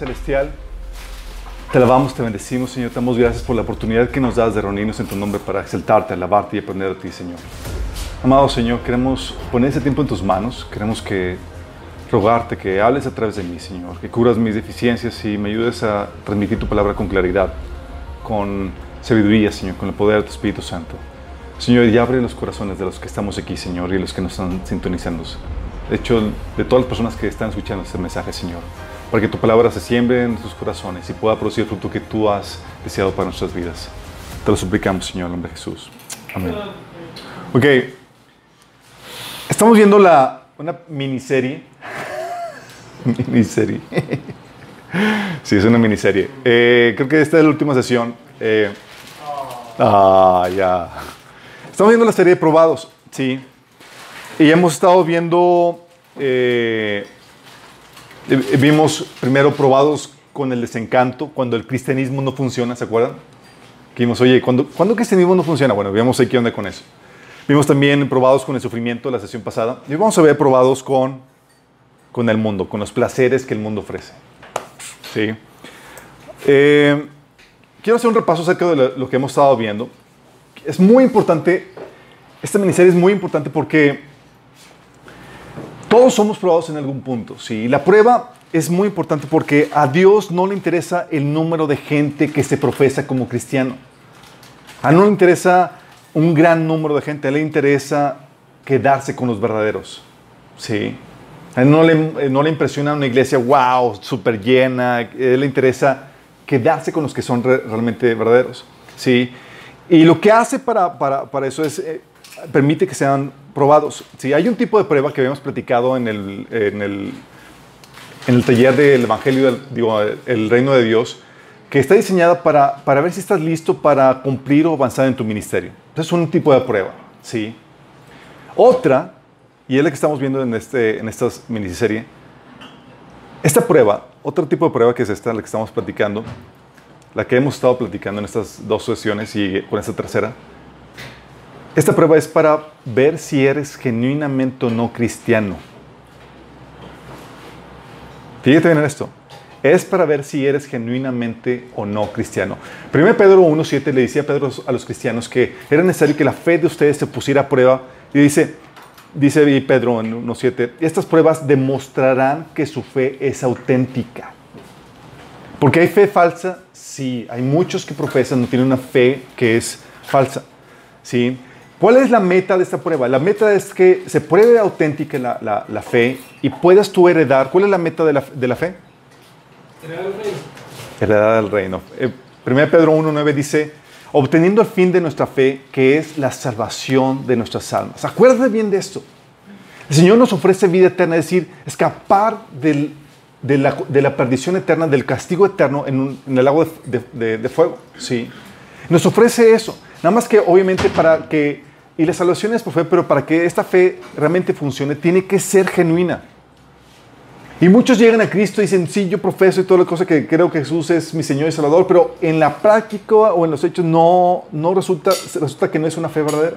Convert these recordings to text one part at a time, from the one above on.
Celestial, te alabamos, te bendecimos, Señor. Te damos gracias por la oportunidad que nos das de reunirnos en tu nombre para exaltarte, alabarte y aprender a ti, Señor. Amado Señor, queremos poner ese tiempo en tus manos. Queremos que rogarte que hables a través de mí, Señor, que curas mis deficiencias y me ayudes a transmitir tu palabra con claridad, con sabiduría, Señor, con el poder de tu Espíritu Santo. Señor, y abre los corazones de los que estamos aquí, Señor, y los que nos están sintonizando. De hecho, de todas las personas que están escuchando este mensaje, Señor, para que tu palabra se siembre en sus corazones y pueda producir el fruto que tú has deseado para nuestras vidas. Te lo suplicamos, Señor, en el nombre de Jesús. Amén. Ok. Estamos viendo la, una miniserie. miniserie. sí, es una miniserie. Eh, creo que esta es la última sesión. Eh, ah, ya. Estamos viendo la serie de probados, sí. Y hemos estado viendo. eh, vimos primero probados con el desencanto, cuando el cristianismo no funciona, ¿se acuerdan? Que vimos, oye, ¿cuándo, ¿cuándo el cristianismo no funciona? Bueno, vimos ahí qué onda con eso. Vimos también probados con el sufrimiento la sesión pasada. Y vamos a ver probados con, con el mundo, con los placeres que el mundo ofrece. ¿Sí? Eh, quiero hacer un repaso acerca de lo que hemos estado viendo. Es muy importante, esta miniserie es muy importante porque todos somos probados en algún punto, ¿sí? La prueba es muy importante porque a Dios no le interesa el número de gente que se profesa como cristiano. A no le interesa un gran número de gente, a él le interesa quedarse con los verdaderos, ¿sí? A él no le, no le impresiona una iglesia, wow, súper llena, a él le interesa quedarse con los que son re- realmente verdaderos, ¿sí? Y lo que hace para, para, para eso es, eh, permite que sean probados. Si hay un tipo de prueba que habíamos platicado en el, en el, en el taller del Evangelio, del- el reino de Dios, que está diseñada para, para ver si estás listo para cumplir o avanzar en tu ministerio. Es un tipo de prueba, ¿sí? Otra, y es la que estamos viendo en, este, en esta miniserie, esta prueba, otro tipo de prueba que es esta, la que estamos platicando, la que hemos estado platicando en estas dos sesiones y con esta tercera, esta prueba es para ver si eres genuinamente o no cristiano. Fíjate bien en esto. Es para ver si eres genuinamente o no cristiano. 1 Pedro 1.7 le decía a Pedro a los cristianos que era necesario que la fe de ustedes se pusiera a prueba. Y dice, dice Pedro en 1.7, estas pruebas demostrarán que su fe es auténtica. Porque hay fe falsa, sí. Hay muchos que profesan, no tienen una fe que es falsa. ¿sí? ¿Cuál es la meta de esta prueba? La meta es que se pruebe auténtica la, la- la fe y puedas tú heredar. ¿Cuál es la meta de la, de la fe? Heredar el reino. Eh, 1 Pedro 1.9 dice, obteniendo el fin de nuestra fe, que es la salvación de nuestras almas. Acuérdate bien de esto. El Señor nos ofrece vida eterna, es decir, escapar del- de, la, de la perdición eterna, del castigo eterno en, un- en el lago de- de- de fuego. ¿sí? Nos ofrece eso. Nada más que obviamente para que, y la salvación es por fe, pero para que esta fe realmente funcione, tiene que ser genuina. Y muchos llegan a Cristo y dicen, sí, yo profeso y toda la cosa que creo que Jesús es mi Señor y Salvador, pero en la práctica o en los hechos no, no resulta, resulta que no es una fe verdadera.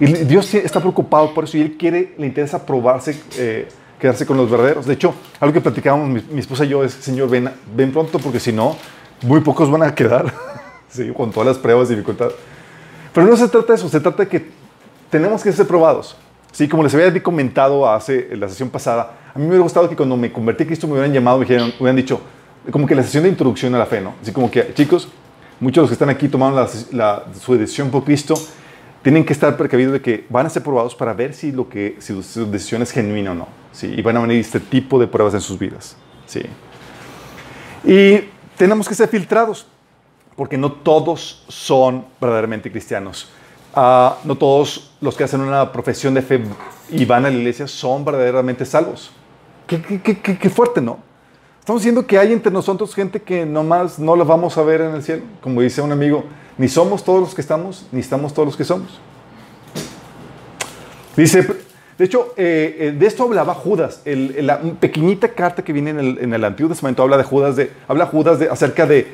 Y Dios está preocupado por eso y Él quiere, le interesa probarse, eh, quedarse con los verdaderos. De hecho, algo que platicábamos mi, mi esposa y yo es, Señor, ven, ven pronto porque si no, muy pocos van a quedar, sí, con todas las pruebas y dificultades. Pero no se trata de eso, se trata de que tenemos que ser probados. Sí, como les había comentado hace en la sesión pasada, a mí me hubiera gustado que cuando me convertí a Cristo me hubieran llamado, me, me hubieran dicho, como que la sesión de introducción a la fe, ¿no? Así como que, chicos, muchos de los que están aquí tomaron la, la, su decisión por Cristo, tienen que estar precavidos de que van a ser probados para ver si, lo que, si su decisión es genuina o no. ¿sí? Y van a venir este tipo de pruebas en sus vidas. ¿sí? Y tenemos que ser filtrados, porque no todos son verdaderamente cristianos. Uh, no todos los que hacen una profesión de fe y van a la iglesia son verdaderamente salvos. Qué, qué fuerte, ¿no? Estamos diciendo que hay entre nosotros gente que nomás no la vamos a ver en el cielo. Como dice un amigo, ni somos todos los que estamos, ni estamos todos los que somos. Dice, de hecho, eh, de esto hablaba Judas. El, la pequeñita carta que viene en el, en el, Antiguo Testamento habla de Judas, de, habla Judas de, acerca de,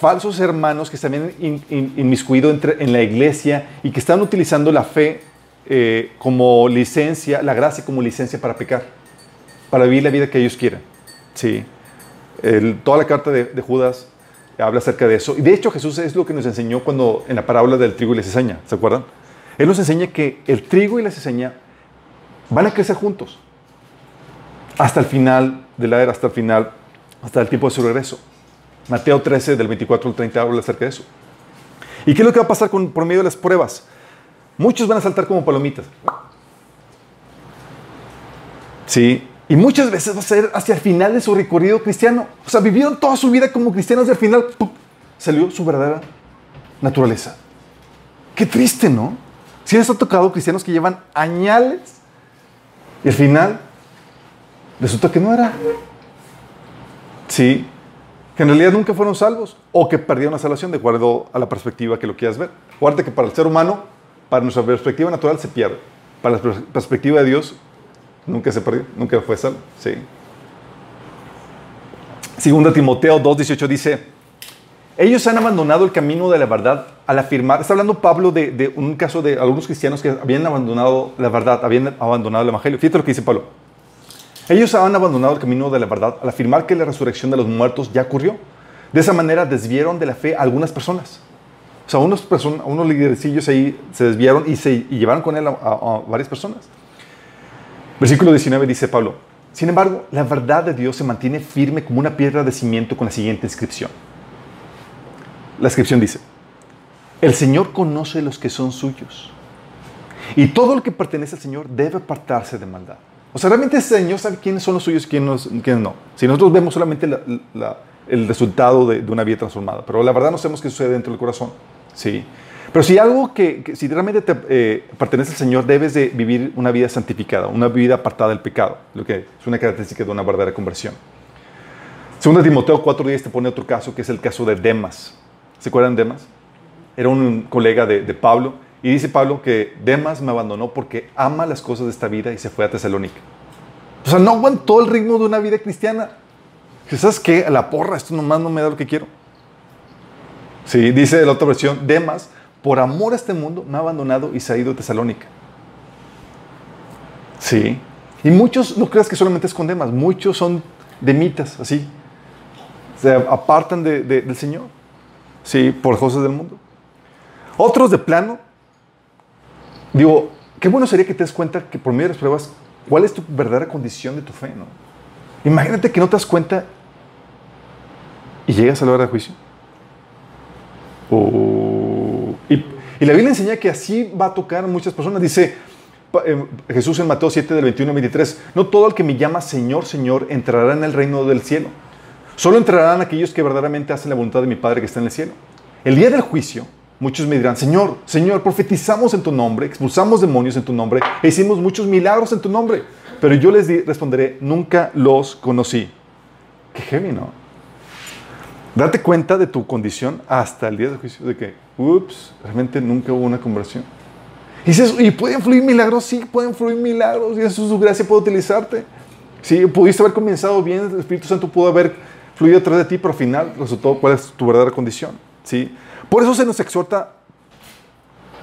falsos hermanos que se habían in, in, inmiscuido entre, en la iglesia y que están utilizando la fe eh, como licencia, la gracia como licencia para pecar, para vivir la vida que ellos quieren. Sí. Toda la carta de, de, Judas habla acerca de eso. Y de hecho Jesús es lo que nos enseñó cuando en la parábola del trigo y la cizaña, ¿se acuerdan? Él nos enseña que el trigo y la cizaña van a crecer juntos hasta el final de la era, hasta el final, hasta el tiempo de su regreso. Mateo 13, del 24 al 30, habla acerca de eso. ¿Y qué es lo que va a pasar con, por medio de las pruebas? Muchos van a saltar como palomitas. Sí, y muchas veces va a ser hacia el final de su recorrido cristiano. O sea, vivieron toda su vida como cristianos y al final ¡pum! salió su verdadera naturaleza. Qué triste, ¿no? Si les ha tocado cristianos que llevan añales y al final resulta que no era. Sí, que en realidad nunca fueron salvos o que perdieron la salvación de acuerdo a la perspectiva que lo quieras ver. Acuérdate que para el ser humano, para nuestra perspectiva natural se pierde. Para la perspectiva de Dios, Nunca se perdió, nunca fue salvo. Sí. Segunda Timoteo 2.18 dice, ellos han abandonado el camino de la verdad al afirmar, está hablando Pablo de, un caso de algunos cristianos que habían abandonado la verdad, habían abandonado el Evangelio. Fíjate lo que dice Pablo. Ellos han abandonado el camino de la verdad al afirmar que la resurrección de los muertos ya ocurrió. De esa manera desviaron de la fe a algunas personas. O sea, unos, person unos liderecillos ahí se desviaron y, se, llevaron con él a, a, a varias personas. Versículo 19 dice Pablo, sin embargo, la verdad de Dios se mantiene firme como una piedra de cimiento con la siguiente inscripción. La inscripción dice, el Señor conoce los que son suyos. Y todo lo que pertenece al Señor debe apartarse de maldad. O sea, realmente el Señor sabe quiénes son los suyos y quiénes, quiénes no. Si nosotros vemos solamente la, la, el resultado de, una vida transformada, pero la verdad no sabemos qué sucede dentro del corazón. Sí. Pero si algo que, que si realmente te eh, pertenece al Señor, debes de vivir una vida santificada, una vida apartada del pecado, lo que es una característica de una verdadera conversión. Segunda Timoteo 4.10 te pone otro caso, que es el caso de Demas. ¿Se acuerdan de Demas? Era un colega de, Pablo, y dice Pablo que Demas me abandonó porque ama las cosas de esta vida y se fue a Tesalónica. O sea, no aguantó el ritmo de una vida cristiana. ¿Sabes qué? A la porra, esto nomás no me da lo que quiero. Sí, dice la otra versión, Demas por amor a este mundo, me ha abandonado y se ha ido a Tesalónica. Sí. Y muchos, no creas que solamente es con Demas, muchos son demitas, así. Se apartan de, de, del Señor. Sí, por cosas del mundo. Otros de plano, digo, qué bueno sería que te des cuenta que por medio de las pruebas, cuál es tu verdadera condición de tu fe, ¿no? Imagínate que no te das cuenta y llegas a la hora de juicio. O y, y, la Biblia enseña que así va a tocar a muchas personas. Dice eh, Jesús en Mateo 7 del 21 al 23, no todo el que me llama Señor, Señor entrará en el reino del cielo. Solo entrarán aquellos que verdaderamente hacen la voluntad de mi Padre que está en el cielo. El día del juicio, muchos me dirán, Señor, Señor, profetizamos en tu nombre, expulsamos demonios en tu nombre, e hicimos muchos milagros en tu nombre. Pero yo les responderé, nunca los conocí. Qué heavy. Date cuenta de tu condición hasta el día del juicio, de que, ups, realmente nunca hubo una conversión. Y dices, ¿y pueden fluir milagros? Sí, pueden fluir milagros, y eso es su gracia, puede utilizarte. Sí, pudiste haber comenzado bien, el Espíritu Santo pudo haber fluido atrás de ti, pero al final resultó cuál es tu verdadera condición. ¿sí? Por eso se nos exhorta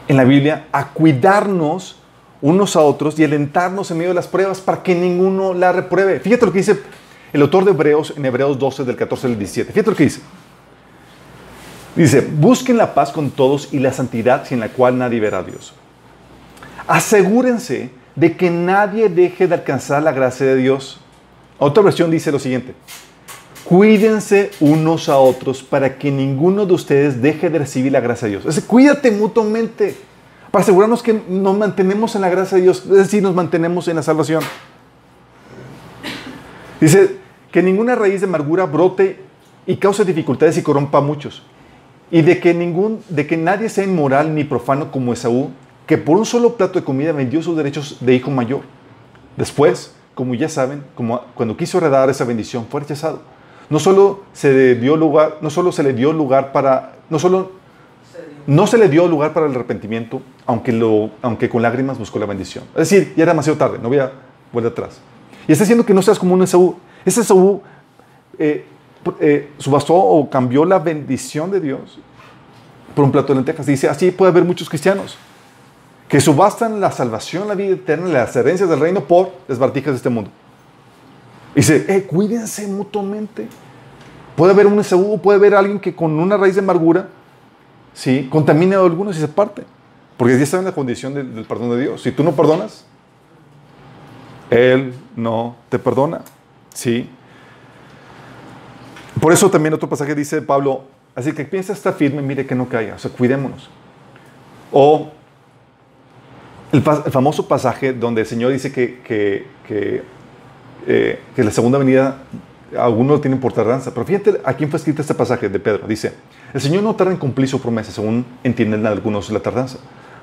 en la Biblia a cuidarnos unos a otros y alentarnos en medio de las pruebas para que ninguno la repruebe. Fíjate lo que dice el autor de Hebreos en Hebreos 12 del 14 al 17. Fíjate lo que dice. Dice, busquen la paz con todos y la santidad sin la cual nadie verá a Dios. Asegúrense de que nadie deje de alcanzar la gracia de Dios. Otra versión dice lo siguiente. Cuídense unos a otros para que ninguno de ustedes deje de recibir la gracia de Dios. Es decir, cuídate mutuamente para asegurarnos que nos mantenemos en la gracia de Dios, es decir, nos mantenemos en la salvación. Dice que ninguna raíz de amargura brote y cause dificultades y corrompa a muchos. Y de que, ningún, de que nadie sea inmoral ni profano como Esaú, que por un solo plato de comida vendió sus derechos de hijo mayor. Después, como ya saben, cuando quiso heredar esa bendición, fue rechazado. No solo se le dio lugar, no solo se le dio lugar para, no solo no se le dio lugar para el arrepentimiento, aunque, lo, aunque con lágrimas buscó la bendición. Es decir, ya era demasiado tarde, no voy a volver atrás. Y está diciendo que no seas como un Esaú. Ese Esaú eh, eh, subastó o cambió la bendición de Dios por un plato de lentejas. Dice, así puede haber muchos cristianos que subastan la salvación, la vida eterna, las herencias del reino por desbartijas de este mundo. Dice, eh, cuídense mutuamente. Puede haber un Esaú, puede haber alguien que con una raíz de amargura, ¿sí? contamine a algunos y se parte. Porque ya está en la condición del perdón de Dios. Si tú no perdonas, Él no te perdona. ¿sí? Por eso también otro pasaje dice Pablo, así que piensa está firme, mire que no caiga, o sea, cuidémonos. O el, famoso pasaje donde el Señor dice que, que, que, eh, que la segunda venida algunos lo tienen por tardanza. Pero fíjate a quién fue escrito este pasaje de Pedro. Dice, el Señor no tarda en cumplir su promesa, según entienden algunos la tardanza.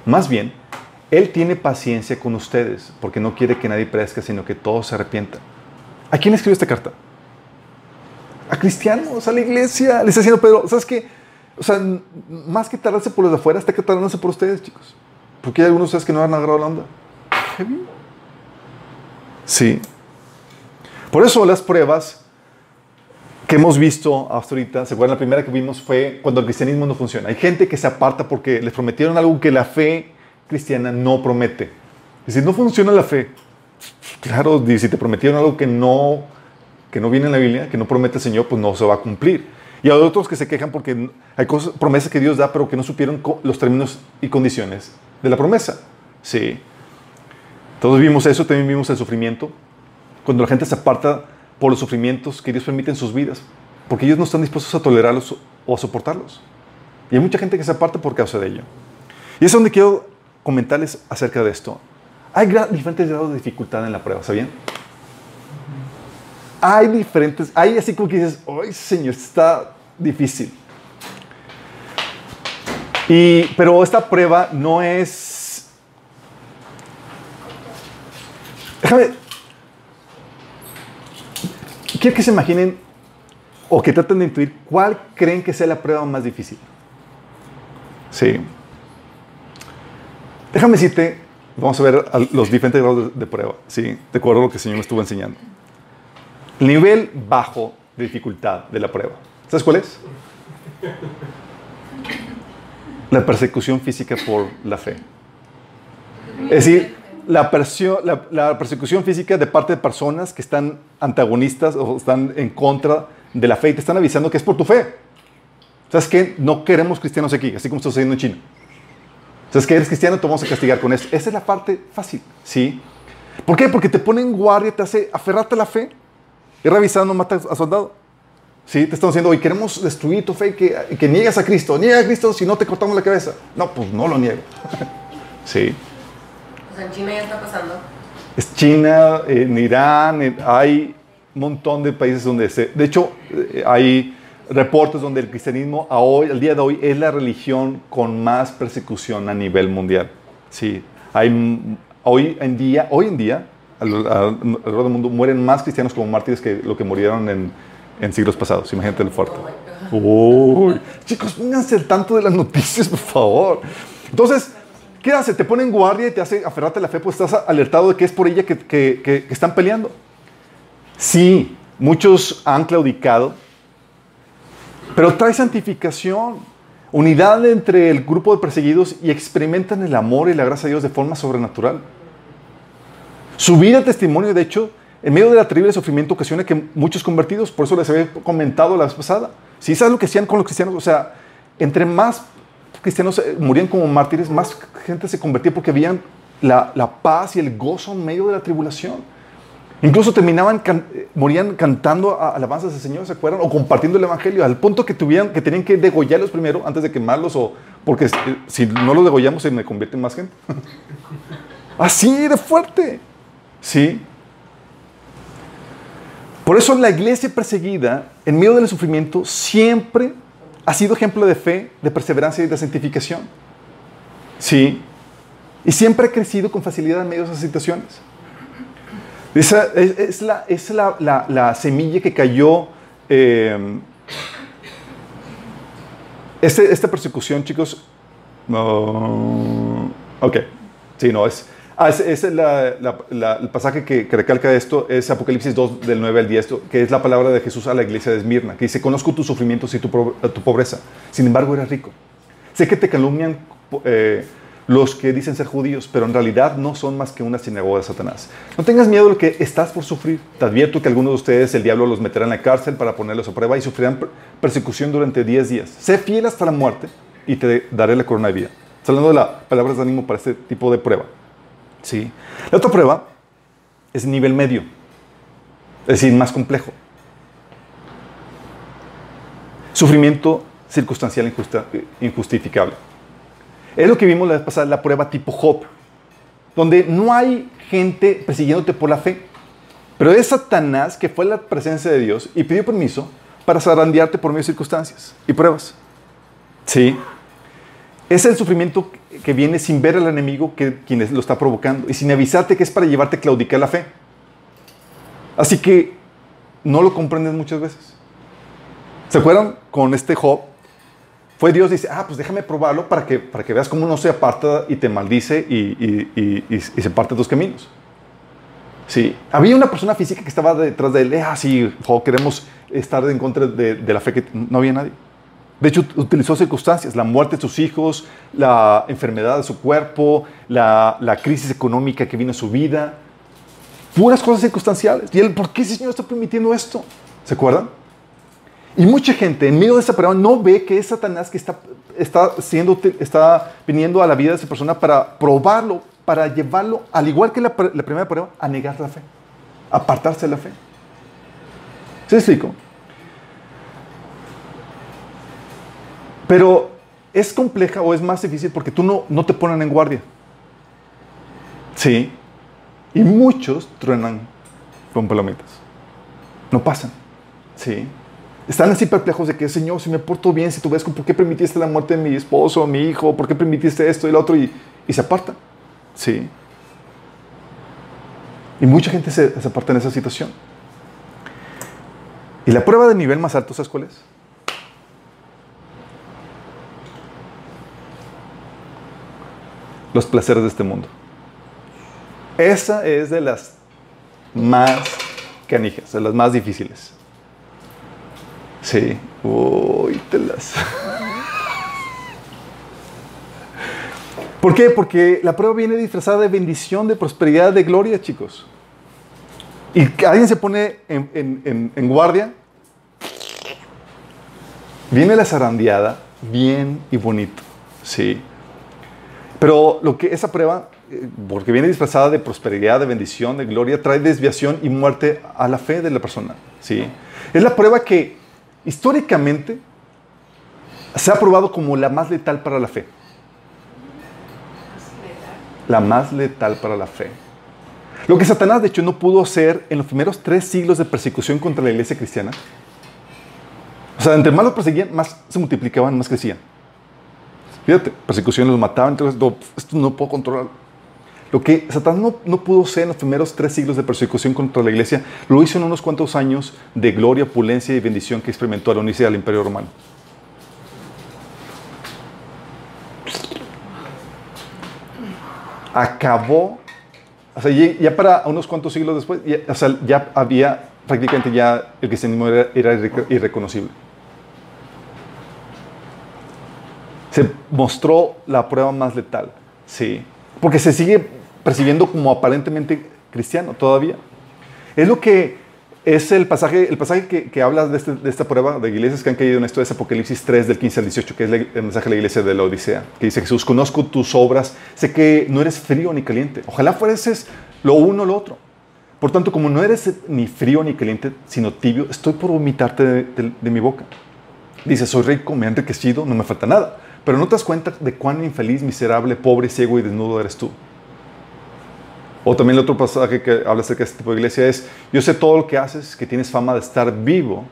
Más bien, Él tiene paciencia con ustedes, porque no quiere que nadie perezca, sino que todos se arrepientan. ¿A quién escribió esta carta? A cristianos, a la iglesia. Le está diciendo Pedro, ¿sabes qué? O sea, más que tardarse por los de afuera, está que tardándose por ustedes, chicos. Porque hay algunos de ustedes que no han agarrado la onda. Sí. Por eso las pruebas que hemos visto hasta ahorita, ¿se? La primera que vimos fue cuando el cristianismo no funciona. Hay gente que se aparta porque les prometieron algo que la fe cristiana no promete. Y si no funciona la fe, claro, si te prometieron algo que no, que no viene en la Biblia, que no promete el Señor, pues no se va a cumplir. Y hay otros que se quejan porque hay promesas que Dios da, pero que no supieron los términos y condiciones de la promesa. Sí. Todos vimos eso, también vimos el sufrimiento. Cuando la gente se aparta por los sufrimientos que Dios permite en sus vidas, porque ellos no están dispuestos a tolerarlos o a soportarlos. Y hay mucha gente que se aparta por causa de ello. Y es donde quiero comentarles acerca de esto. Hay diferentes grados de dificultad en la prueba, ¿sabían? Hay diferentes, hay así como que dices, ¡ay, Señor, está difícil! Y, pero esta prueba no es... Déjame... Quiero que se imaginen o que traten de intuir cuál creen que sea la prueba más difícil. Sí. Déjame decirte, vamos a ver los diferentes grados de, prueba, ¿sí? De acuerdo a lo que el Señor me estuvo enseñando. El nivel bajo de dificultad de la prueba. ¿Sabes cuál es? La persecución física por la fe. Es decir, la, persecución física de parte de personas que están antagonistas o están en contra de la fe y te están avisando que es por tu fe. ¿Sabes qué? No queremos cristianos aquí, así como está sucediendo en China. ¿Sabes que eres cristiano? Te vamos a castigar con eso. Esa es la parte fácil, ¿sí? ¿Por qué? Porque te pone en guardia, te hace aferrarte a la fe. Y revisando, mata a soldado. ¿Sí? Te están diciendo, hoy queremos destruir tu fe, que, que niegas a Cristo. Niega a Cristo si no te cortamos la cabeza. No, pues no lo niego. ¿Sí? O sea, en China ya está pasando. Es China, en Irán, hay un montón de países donde se... De hecho, eh, hay reportes donde el cristianismo a hoy, al día de hoy es la religión con más persecución a nivel mundial. Sí, hay hoy en día, hoy en día, alrededor del mundo mueren más cristianos como mártires que lo que murieron en, en siglos pasados. Imagínate el fuerte. Uy, chicos, pónganse el tanto de las noticias, por favor. Entonces, ¿qué hace? Te pone en guardia y te hace aferrarte a la fe, pues estás alertado de que es por ella que, que, están peleando. Sí, muchos han claudicado, pero trae santificación, unidad entre el grupo de perseguidos y experimentan el amor y la gracia de Dios de forma sobrenatural. Su vida testimonio, de hecho, en medio de la terrible sufrimiento ocasiona que muchos convertidos, por eso les había comentado la vez pasada, si sabes lo que hacían con los cristianos, o sea, entre más cristianos eh, morían como mártires, más gente se convertía porque veían la, la paz y el gozo en medio de la tribulación. Incluso terminaban, eh, morían cantando alabanzas al Señor, ¿se acuerdan? O compartiendo el Evangelio, al punto que, tuvieran, que tenían que degollarlos primero antes de quemarlos, o porque si no los degollamos se me convierte en más gente. Así de fuerte. ¿Sí? Por eso la iglesia perseguida, en medio del sufrimiento, siempre ha sido ejemplo de fe, de perseverancia y de santificación. Sí. Y siempre ha crecido con facilidad en medio de esas situaciones. Esa es, la semilla que cayó. eh, este- esta persecución, chicos. no, ok. Sí, no, es. Ah, es, el pasaje que, que recalca esto es Apocalipsis 2, del 9 al 10, que es la palabra de Jesús a la iglesia de Esmirna, que dice: Conozco tus sufrimientos y tu, pobreza. Sin embargo, eres rico. Sé que te calumnian eh, los que dicen ser judíos, pero en realidad no son más que una sinagoga de Satanás. No tengas miedo de lo que estás por sufrir. Te advierto que algunos de ustedes el diablo los meterá en la cárcel para ponerlos a prueba y sufrirán per- persecución durante 10 días. Sé fiel hasta la muerte y te daré la corona de vida. Hablando de las palabras de ánimo para este tipo de prueba. ¿Sí? La otra prueba es nivel medio, es decir, más complejo. Sufrimiento circunstancial injustificable. Es lo que vimos la vez pasada, la prueba tipo Job, donde no hay gente persiguiéndote por la fe, pero es Satanás que fue a la presencia de Dios y pidió permiso para zarandearte por medio de circunstancias y pruebas. Sí. Es el sufrimiento que viene sin ver al enemigo que quien lo está provocando y sin avisarte que es para llevarte a claudicar la fe. Así que no lo comprendes muchas veces. ¿Se acuerdan con este Job? Fue Dios dice, ah, pues déjame probarlo para que, para que veas cómo no se aparta y te maldice y, y- y- y- se parte dos caminos. Sí, había una persona física que estaba detrás de él, eh, ah, sí, Job, queremos estar en contra de, de la fe que no había nadie. De hecho, utilizó circunstancias, la muerte de sus hijos, la enfermedad de su cuerpo, la, crisis económica que vino a su vida, puras cosas circunstanciales. Y él, ¿por qué ese Señor está permitiendo esto? ¿Se acuerdan? Y mucha gente en medio de esa prueba no ve que es Satanás que está, está, siendo, está viniendo a la vida de esa persona para probarlo, para llevarlo, al igual que la, pr- la primera prueba, a negar la fe, apartarse de la fe. ¿Se explico? Pero es compleja o es más difícil porque tú no, no te ponen en guardia. Sí. Y muchos truenan con palomitas. No pasan. Sí. Están así perplejos de que, Señor, si me porto bien, si tú ves, ¿por qué permitiste la muerte de mi esposo, mi hijo? ¿Por qué permitiste esto y lo otro? Y, se apartan. Sí. Y mucha gente se, se aparta en esa situación. Y la prueba de nivel más alto, ¿sabes cuál es? Los placeres de este mundo. Esa es de las más canijas, de las más difíciles. Sí. Uy, telas. ¿Por qué? Porque la prueba viene disfrazada de bendición, de prosperidad, de gloria, chicos. Y alguien se pone en- en guardia. Viene la zarandeada, bien y bonito. Sí. Pero lo que esa prueba, eh, porque viene disfrazada de prosperidad, de bendición, de gloria, trae desviación y muerte a la fe de la persona. Sí. Es la prueba que históricamente se ha probado como la más letal para la fe. La más letal para la fe. Lo que Satanás, de hecho, no pudo hacer en los primeros tres siglos de persecución contra la iglesia cristiana. O sea, entre más los perseguían, más se multiplicaban, más crecían. Fíjate, persecución los mataban, entonces no, esto no puedo controlar. Lo que Satanás no, no pudo hacer en los primeros tres siglos de persecución contra la iglesia, lo hizo en unos cuantos años de gloria, opulencia y bendición que experimentó al unirse al imperio romano. Acabó, o sea, ya para unos cuantos siglos después, ya, o sea, ya había prácticamente ya el cristianismo era, era irre- irreconocible. Se mostró la prueba más letal, sí, porque se sigue percibiendo como aparentemente cristiano todavía. Es lo que es el pasaje, el pasaje que, que habla de, este- esta prueba de iglesias que han caído en esto es Apocalipsis 3 del 15 al 18, que es el mensaje de la iglesia de la Odisea, que dice Jesús, conozco tus obras, sé que no eres frío ni caliente, ojalá fueses lo uno o lo otro. Por tanto, como no eres ni frío ni caliente, sino tibio, estoy por vomitarte de mi boca. Dice, soy rico, me he enriquecido, no me falta nada. Pero no te das cuenta de cuán infeliz, miserable, pobre, ciego y desnudo eres tú. O también el otro pasaje que habla acerca de este tipo de iglesia es, yo sé todo lo que haces, que tienes fama de estar vivo,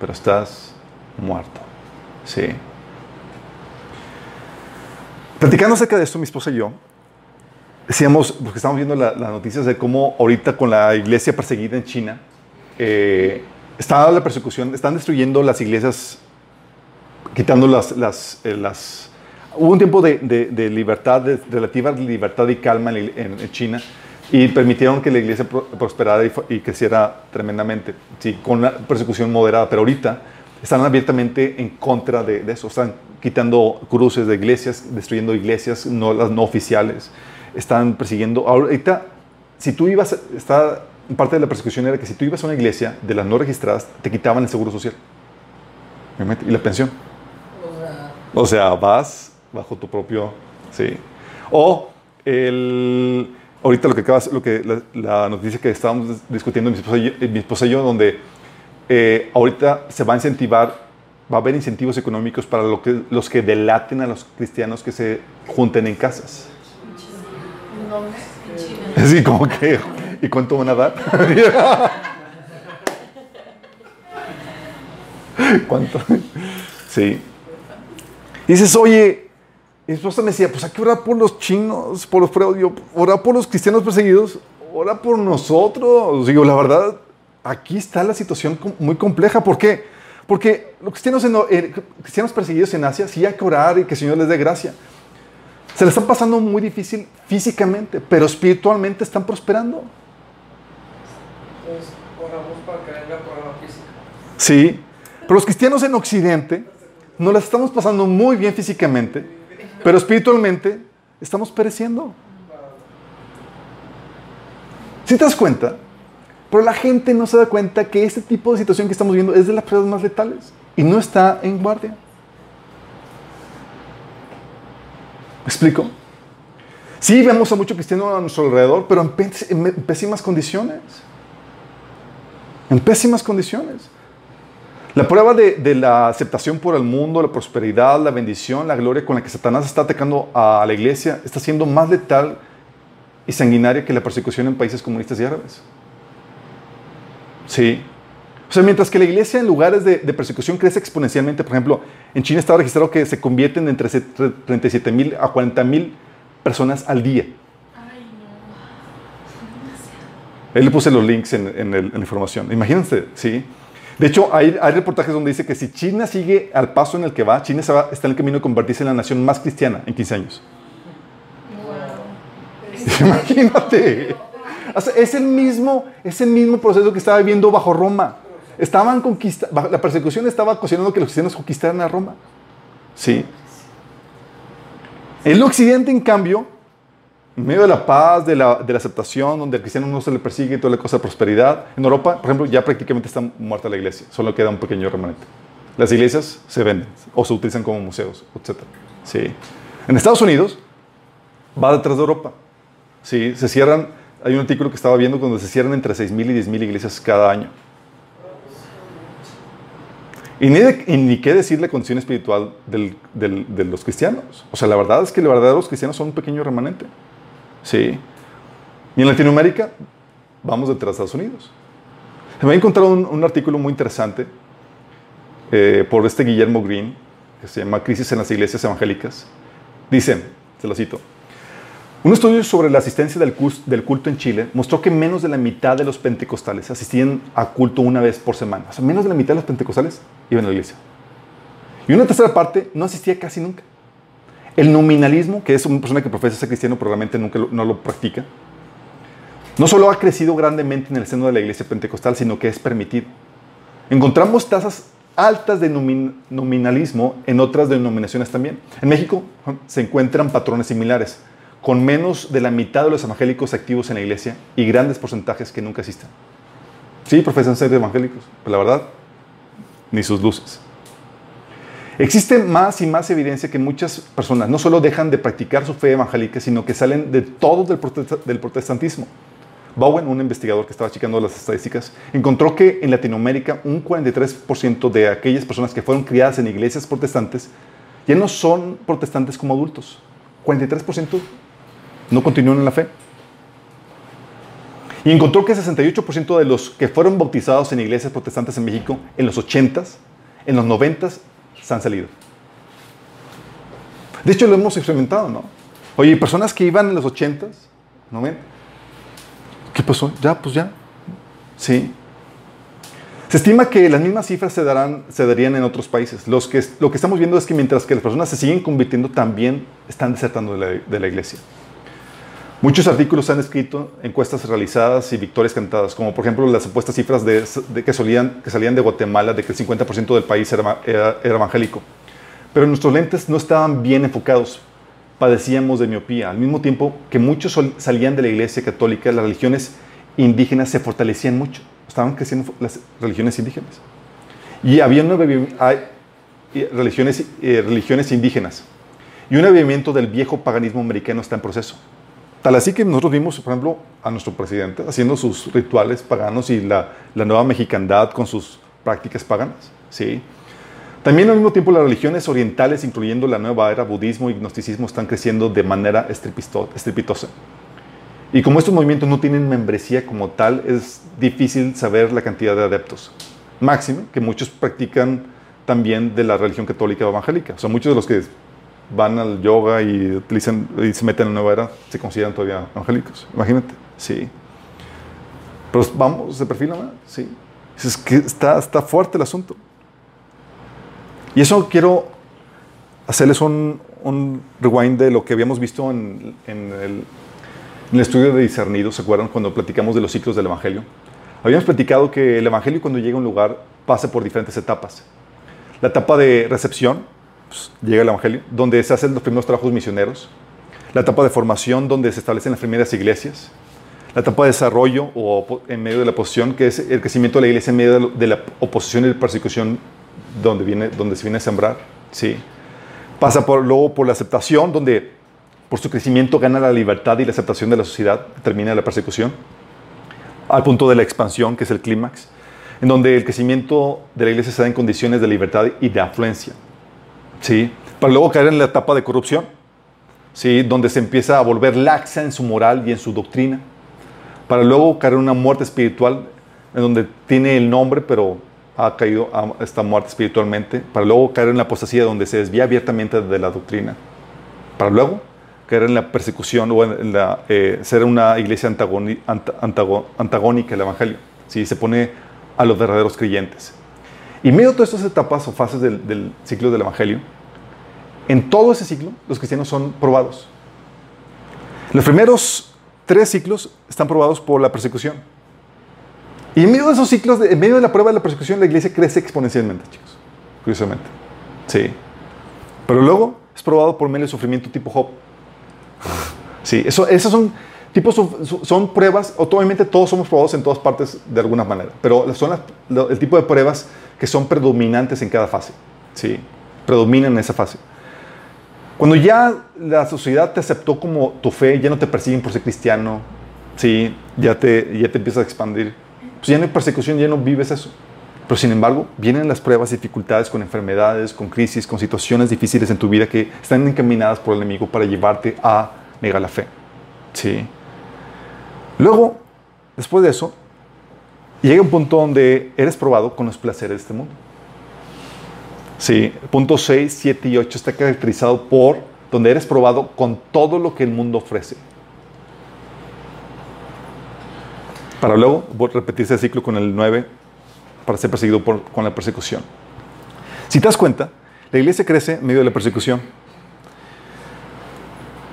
pero estás muerto. Sí. Platicando acerca de esto, mi esposa y yo, decíamos, porque estamos viendo la- las noticias de cómo ahorita con la iglesia perseguida en China, eh, está la persecución, están destruyendo las iglesias, quitando las... las, eh, las hubo un tiempo de, de- de libertad, de relativa libertad y calma en, en- China y permitieron que la iglesia pro- prosperara y, y creciera tremendamente, sí, con una persecución moderada, pero ahorita están abiertamente en contra de, de eso, están quitando cruces de iglesias, destruyendo iglesias, no, las no oficiales, están persiguiendo, ahorita, si tú ibas, está, parte de la persecución era que si tú ibas a una iglesia de las no registradas, te quitaban el seguro social y la pensión. O sea, vas bajo tu propio, sí. O el, ahorita lo que acabas, lo que la, la noticia que estábamos dis- discutiendo mi esposa y yo, eh, mi esposa y yo, donde eh, ahorita se va a incentivar, va a haber incentivos económicos para lo que, los que delaten a los cristianos que se junten en casas. Así como que, ¿y cuánto van a dar? ¿Cuánto? Sí. Y dices, oye, mi esposa me decía, pues hay que orar por los chinos, por los. Yo, orar por los cristianos perseguidos, ora por nosotros. Digo, la verdad, aquí está la situación muy compleja. ¿Por qué? Porque los cristianos, en, eh, cristianos perseguidos en Asia, sí hay que orar y que el Señor les dé gracia. Se le están pasando muy difícil físicamente, pero espiritualmente están prosperando. Entonces, oramos para que venga física. Sí, pero los cristianos en Occidente nos las estamos pasando muy bien físicamente, pero espiritualmente estamos pereciendo. ¿Sí te das cuenta? Pero la gente no se da cuenta que este tipo de situación que estamos viendo es de las pruebas más letales y no está en guardia. ¿Me explico? Sí, vemos a mucho cristiano a nuestro alrededor, pero en pésimas condiciones. En pésimas condiciones. La prueba de, de la aceptación por el mundo, la prosperidad, la bendición, la gloria con la que Satanás está atacando a la iglesia está siendo más letal y sanguinaria que la persecución en países comunistas y árabes. Sí. O sea, mientras que la iglesia en lugares de, de persecución crece exponencialmente, por ejemplo, en China está registrado que se convierten entre 37 mil a 40 mil personas al día. Ahí le puse los links en, en el- en la información. Imagínense, ¿sí? De hecho, hay, hay reportajes donde dice que si China sigue al paso en el que va, China se va- está en el camino de convertirse en la nación más cristiana en 15 años. Imagínate. O sea, es, el mismo, es el mismo proceso que estaba viviendo bajo Roma. Estaban conquista la persecución estaba ocasionando que los cristianos conquistaran a Roma. Sí. El occidente, en cambio, en medio de la paz, de la, de la aceptación, donde al cristiano no se le persigue, toda la cosa de prosperidad. En Europa, por ejemplo, ya prácticamente está muerta la iglesia, solo queda un pequeño remanente. Las iglesias se venden o se utilizan como museos, etc. Sí. En Estados Unidos, va detrás de Europa. Sí, se cierran, hay un artículo que estaba viendo donde se cierran entre 6.000 y 10.000 iglesias cada año. Y ni, de- y qué decir la condición espiritual de los cristianos. O sea, la verdad es que la verdad los cristianos son un pequeño remanente. Sí. Y en Latinoamérica, vamos detrás de Estados Unidos. Me ha encontrado un, artículo muy interesante eh, por este Guillermo Green, que se llama Crisis en las Iglesias Evangélicas. Dice, se lo cito, un estudio sobre la asistencia del culto en Chile mostró que menos de la mitad de los pentecostales asistían a culto una vez por semana. O sea, menos de la mitad de los pentecostales iban a la iglesia. Y una tercera parte no asistía casi nunca. El nominalismo, que es una persona que profesa ser cristiano pero realmente nunca lo- no lo practica, No solo ha crecido grandemente en el seno de la iglesia pentecostal, sino que es permitido. Encontramos tasas altas de nomin- nominalismo en otras denominaciones también. En México se encuentran patrones similares, con menos de la mitad de los evangélicos activos en la iglesia y grandes porcentajes que nunca asisten. Sí, profesan ser evangélicos, pero la verdad, ni sus luces. Existe más y más evidencia que muchas personas no solo dejan de practicar su fe evangélica, sino que salen de todo del, protesta- del protestantismo. Bowen, un investigador que estaba checando las estadísticas, encontró que en Latinoamérica un 43% de aquellas personas que fueron criadas en iglesias protestantes ya no son protestantes como adultos. 43% no continúan en la fe. Y encontró que 68% de los que fueron bautizados en iglesias protestantes en México en los 80s, en los 90s, se han salido. De hecho, lo hemos experimentado, ¿no? Oye, personas que iban en los 80s, ¿no ven? ¿Qué pasó? Ya, pues ya. Sí. Se estima que las mismas cifras se, darán, se darían en otros países. Lo que estamos viendo es que mientras que las personas se siguen convirtiendo, también están desertando de la iglesia. Muchos artículos han escrito, encuestas realizadas y victorias cantadas, como por ejemplo las supuestas cifras de, de que, solían, que salían de Guatemala de que el 50% del país era, era, era evangélico. Pero nuestros lentes no estaban bien enfocados. Padecíamos de miopía. Al mismo tiempo que muchos salían de la iglesia católica, las religiones indígenas se fortalecían mucho. Estaban creciendo las religiones indígenas. Y había y religiones, eh, religiones indígenas. Y un avivamiento del viejo paganismo americano está en proceso. Tal así que nosotros vimos, por ejemplo, a nuestro presidente haciendo sus rituales paganos y la, la nueva mexicandad con sus prácticas paganas. ¿sí? También al mismo tiempo las religiones orientales, incluyendo la nueva era, budismo y gnosticismo, están creciendo de manera estrepitosa. Y como estos movimientos no tienen membresía como tal, es difícil saber la cantidad de adeptos. Máxime, que muchos practican también de la religión católica o evangélica. O sea, muchos de los que van al yoga y, utilizan, y se meten en la nueva era se consideran todavía evangélicos. Imagínate, sí. Pero vamos, se perfilan, ¿verdad? sí. Es que está, está fuerte el asunto. Y eso quiero hacerles un, un rewind de lo que habíamos visto en, en el, en el estudio de discernido, ¿se acuerdan? Cuando platicamos de los ciclos del Evangelio. Habíamos platicado que el Evangelio cuando llega a un lugar pasa por diferentes etapas. La etapa de recepción, pues, llega el Evangelio, donde se hacen los primeros trabajos misioneros. La etapa de formación, donde se establecen las primeras iglesias. La etapa de desarrollo o en medio de la oposición, que es el crecimiento de la iglesia en medio de la oposición y la persecución donde, viene, donde se viene a sembrar. Sí. Pasa por, luego por la aceptación, donde por su crecimiento gana la libertad y la aceptación de la sociedad, termina la persecución. Al punto de la expansión, que es el clímax, en donde el crecimiento de la iglesia se da en condiciones de libertad y de afluencia. ¿Sí? Para luego caer en la etapa de corrupción, ¿sí? donde se empieza a volver laxa en su moral y en su doctrina. Para luego caer en una muerte espiritual, en donde tiene el nombre, pero ha caído a esta muerte espiritualmente. Para luego caer en la apostasía, donde se desvía abiertamente de la doctrina. Para luego caer en la persecución o en la, eh, ser una iglesia antagónica al Evangelio. ¿sí? Se pone a los verdaderos creyentes. Y medio de todas estas etapas o fases del ciclo del Evangelio, en todo ese ciclo los cristianos son probados. Los primeros tres ciclos están probados por la persecución. Y en medio de esos ciclos, en medio de la prueba de la persecución, la iglesia crece exponencialmente, chicos. Curiosamente. Sí. Pero luego es probado por medio de sufrimiento tipo Job. Sí, eso, esos son tipos, son pruebas, obviamente todos somos probados en todas partes de alguna manera, pero son el tipo de pruebas que son predominantes en cada fase. Sí, predominan en esa fase. Cuando ya la sociedad te aceptó como tu fe, ya no te persiguen por ser cristiano, sí, ya te, ya te empiezas a expandir, pues ya no hay persecución, ya no vives eso. Pero sin embargo, vienen las pruebas, dificultades con enfermedades, con crisis, con situaciones difíciles en tu vida que están encaminadas por el enemigo para llevarte a negar la fe. Sí. Luego, después de eso, llega un punto donde eres probado con los placeres de este mundo. Sí, punto 6, 7 y 8 está caracterizado por donde eres probado con todo lo que el mundo ofrece. Para luego repetirse el ciclo con el 9 para ser perseguido por, con la persecución. Si te das cuenta, la iglesia crece en medio de la persecución.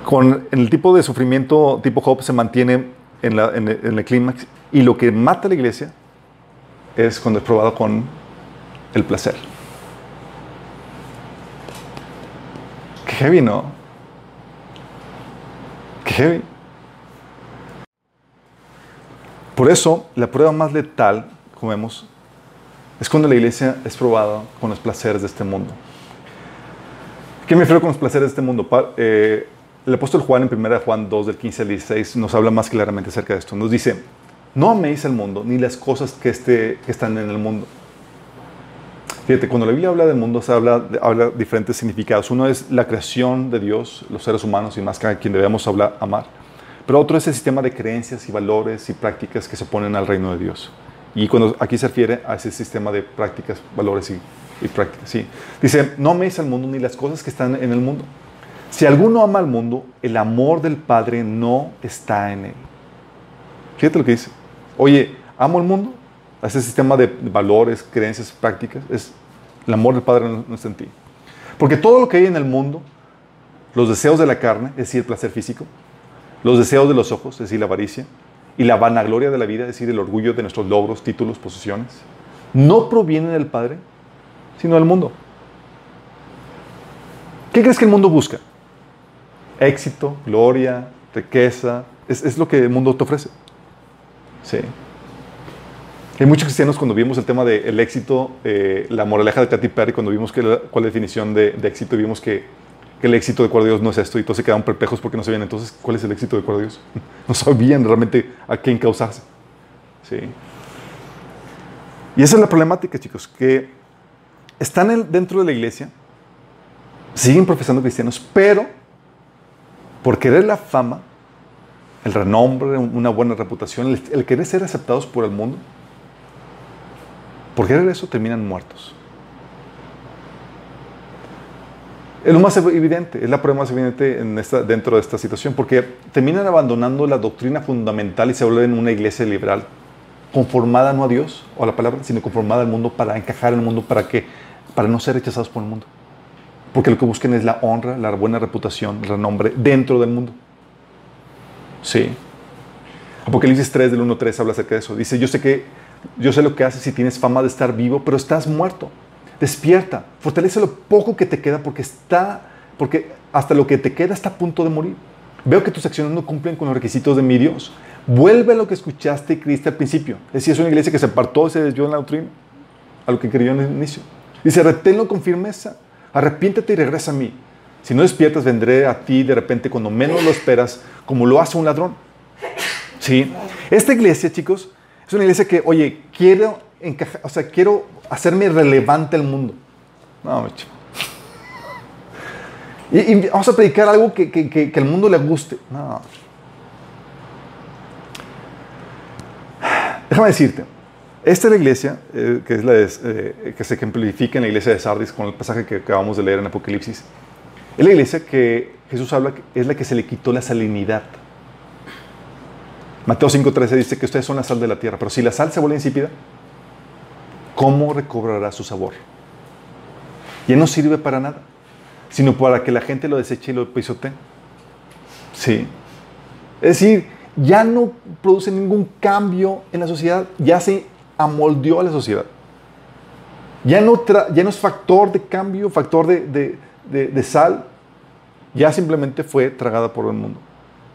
Con el tipo de sufrimiento tipo Job se mantiene en, la- el, el clímax. Y lo que mata a la iglesia es cuando es probado con el placer. Qué heavy, ¿no? Qué heavy. Por eso, la prueba más letal, como vemos, es cuando la iglesia es probada con los placeres de este mundo. ¿Qué me refiero con los placeres de este mundo? Eh, el apóstol Juan en 1 Juan 2, del 15 al 16, nos habla más claramente acerca de esto. Nos dice, no améis al mundo ni las cosas que, este, que están en el mundo. Fíjate, cuando la Biblia habla del mundo, se habla, habla de diferentes significados. Uno es la creación de Dios, los seres humanos y más que a quien debemos hablar, amar. Pero otro es el sistema de creencias y valores y prácticas que se ponen al reino de Dios. Y cuando aquí se refiere a ese sistema de prácticas, valores y, y prácticas, sí. Dice, no améis al mundo ni las cosas que están en el mundo. Si alguno ama al mundo, el amor del Padre no está en él. Fíjate lo que dice. Oye, amo el mundo. Ese sistema de valores, creencias, prácticas, es el amor del Padre no está en ti. Porque todo lo que hay en el mundo, los deseos de la carne, es decir, el placer físico, los deseos de los ojos, es decir, la avaricia, y la vanagloria de la vida, es decir, el orgullo de nuestros logros, títulos, posesiones, no provienen del Padre, sino del mundo. ¿Qué crees que el mundo busca? Éxito, gloria, riqueza, es, es lo que el mundo te ofrece. Sí. Hay muchos cristianos cuando vimos el tema del éxito, eh, la moraleja de Katy Perry, cuando vimos que cuál es la definición de, éxito, vimos que, el éxito de acuerdo a Dios no es esto, y todos se quedaron perplejos porque no sabían entonces cuál es el éxito de acuerdo a Dios. No sabían realmente a qué encauzarse. Sí. Y esa es la problemática, chicos, que están en- dentro de la iglesia, siguen profesando cristianos, pero por querer la fama, el renombre, una buena reputación, el querer ser aceptados por el mundo, por querer eso terminan muertos. Es lo más evidente, es la prueba más evidente dentro de esta situación, porque terminan abandonando la doctrina fundamental y se vuelven una iglesia liberal, conformada no a Dios o a la palabra, sino conformada al mundo para encajar en el mundo, para que, para no ser rechazados por el mundo. Porque lo que buscan es la honra, la buena reputación, el renombre dentro del mundo. Sí. Apocalipsis 3 del 1 al 3 habla acerca de eso. Dice, yo sé que yo sé lo que haces si tienes fama de estar vivo, pero estás muerto. Despierta, fortalece lo poco que te queda porque está porque hasta lo que te queda está a punto de morir. Veo que tus acciones no cumplen con los requisitos de mi Dios. Vuelve a lo que escuchaste y creíste al principio. Es decir, es una iglesia que se apartó se desvió en la doctrina, a lo que creyó en el inicio. Dice, reténlo con firmeza, arrepiéntete y regresa a mí. Si no despiertas, vendré a ti de repente cuando menos lo esperas, como lo hace un ladrón. Sí. Esta iglesia, chicos, es una iglesia que, oye, quiero encajar, o sea, quiero hacerme relevante al mundo. No, chico. Y, y vamos a predicar algo que, que, que, al mundo le guste. No. Déjame decirte, esta es la iglesia eh, que, es la eh, que se ejemplifica en la iglesia de Sardis con el pasaje que acabamos de leer en Apocalipsis. Es la iglesia que Jesús habla, es la que se le quitó la salinidad. Mateo 5.13 dice que ustedes son la sal de la tierra, pero si la sal se vuelve insípida, ¿cómo recobrará su sabor? Ya no sirve para nada, sino para que la gente lo deseche y lo pisotee. Sí. Es decir, ya no produce ningún cambio en la sociedad, ya se amoldeó a la sociedad. Ya no, es factor de cambio, factor de- de sal, ya simplemente fue tragada por el mundo.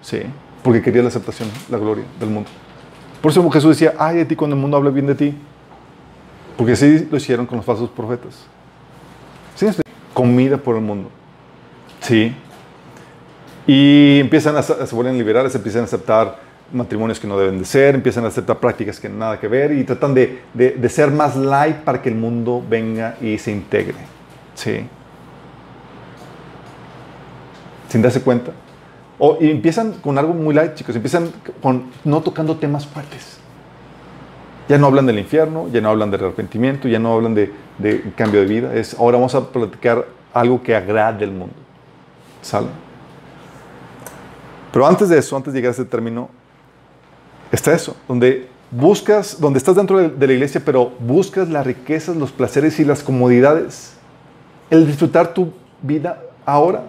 Sí, porque quería la aceptación, la gloria del mundo. Por eso Jesús decía, ay de ti cuando el mundo habla bien de ti. Porque así lo hicieron con los falsos profetas. ¿Sí? Comida por el mundo. Sí. Y empiezan a, se vuelven liberales, empiezan a aceptar matrimonios que no deben de ser, empiezan a aceptar prácticas que nada que ver y tratan de, de- de ser más light para que el mundo venga y se integre. Sí. Sin darse cuenta. O, empiezan con algo muy light, chicos. Empiezan con no tocando temas fuertes. Ya no hablan del infierno, ya no hablan del arrepentimiento, ya no hablan de, de cambio de vida. Es, ahora vamos a platicar algo que agrade al mundo. ¿Sale? Pero antes de eso, antes de llegar a ese término, está eso, donde buscas, donde estás dentro de, de la iglesia, pero buscas las riquezas, los placeres y las comodidades. El disfrutar tu vida ahora.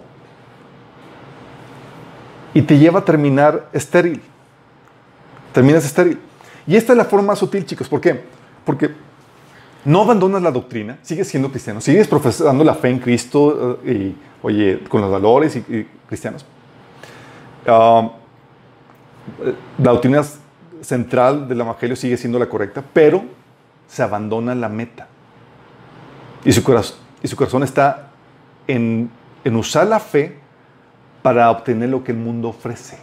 Y te lleva a terminar estéril. Terminas estéril. Y esta es la forma sutil, chicos. ¿Por qué? Porque no abandonas la doctrina, sigues siendo cristiano, sigues profesando la fe en Cristo eh, y, oye, con los valores y, cristianos. Ah, la doctrina central del Evangelio sigue siendo la correcta, pero se abandona la meta. Y su corazón, está en usar la fe para obtener lo que el mundo ofrece.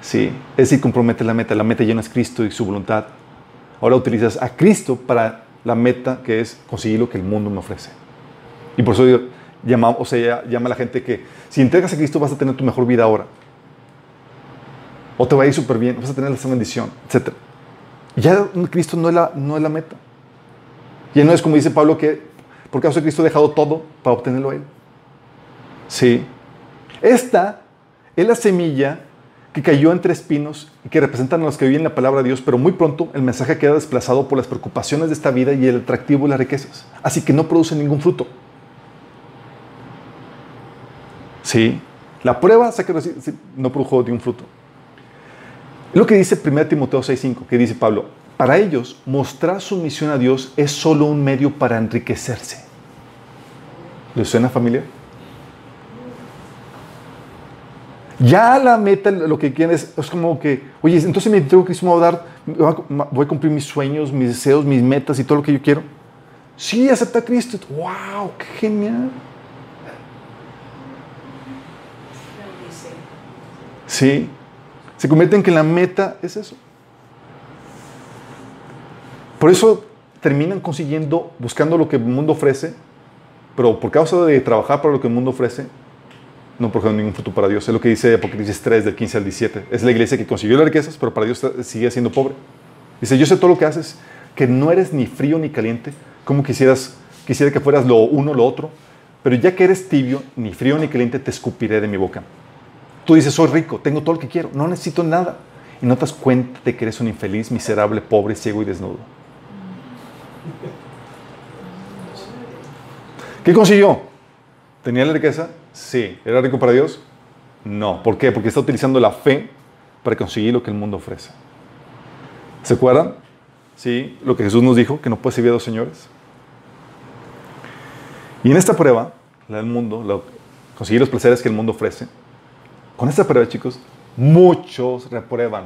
Sí, es decir, compromete la meta. La meta ya no es Cristo y su voluntad. Ahora utilizas a Cristo para la meta que es conseguir lo que el mundo me ofrece. Y por eso yo llama, o sea, llama a la gente que si entregas a Cristo vas a tener tu mejor vida ahora. O te va a ir súper bien, vas a tener esa bendición, etc. Ya Cristo no es, la, no es la meta. Ya no es como dice Pablo que por causa de Cristo ha dejado todo para obtenerlo a Él. Sí. Esta es la semilla que cayó entre espinos y que representan a los que viven la palabra de Dios, pero muy pronto el mensaje queda desplazado por las preocupaciones de esta vida y el atractivo de las riquezas. Así que no produce ningún fruto. Sí. La prueba no produjo de un fruto. Lo que dice 1 Timoteo 6:5, que dice Pablo, para ellos mostrar su misión a Dios es solo un medio para enriquecerse. ¿Les suena familia? Ya la meta, lo que quieren es, es como que, oye, entonces me tengo que dar, voy a cumplir mis sueños, mis deseos, mis metas y todo lo que yo quiero. Sí, acepta a Cristo. ¡Wow! ¡Qué genial! Sí. Se convierte en que la meta es eso. Por eso terminan consiguiendo, buscando lo que el mundo ofrece, pero por causa de trabajar para lo que el mundo ofrece, no produjeron ningún fruto para Dios. Es lo que dice Apocalipsis 3, del 15 al 17. Es la iglesia que consiguió las riquezas, pero para Dios sigue siendo pobre. Dice, yo sé todo lo que haces, que no eres ni frío ni caliente, como quisieras, quisiera que fueras lo uno o lo otro, pero ya que eres tibio, ni frío ni caliente, te escupiré de mi boca. Tú dices, soy rico, tengo todo lo que quiero, no necesito nada. Y no te das cuenta de que eres un infeliz, miserable, pobre, ciego y desnudo. ¿Qué consiguió? ¿Tenía la riqueza? Sí. ¿Era rico para Dios? No. ¿Por qué? Porque está utilizando la fe para conseguir lo que el mundo ofrece. ¿Se acuerdan? Sí, lo que Jesús nos dijo, que no puede servir a dos señores. Y en esta prueba, la del mundo, conseguir los placeres que el mundo ofrece, con esta prueba, chicos, muchos reprueban.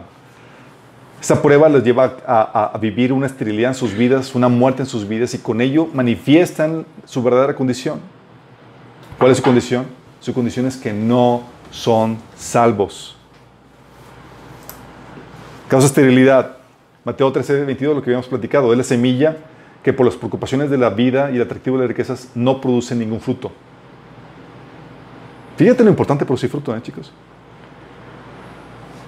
Esta prueba les lleva a, vivir una esterilidad en sus vidas, una muerte en sus vidas y con ello manifiestan su verdadera condición. ¿Cuál es su condición? Su condición es que no son salvos. Causa esterilidad. Mateo 13, 22, lo que habíamos platicado, es la semilla que por las preocupaciones de la vida y el atractivo de las riquezas no produce ningún fruto. Fíjate lo importante producir fruto, ¿eh, chicos?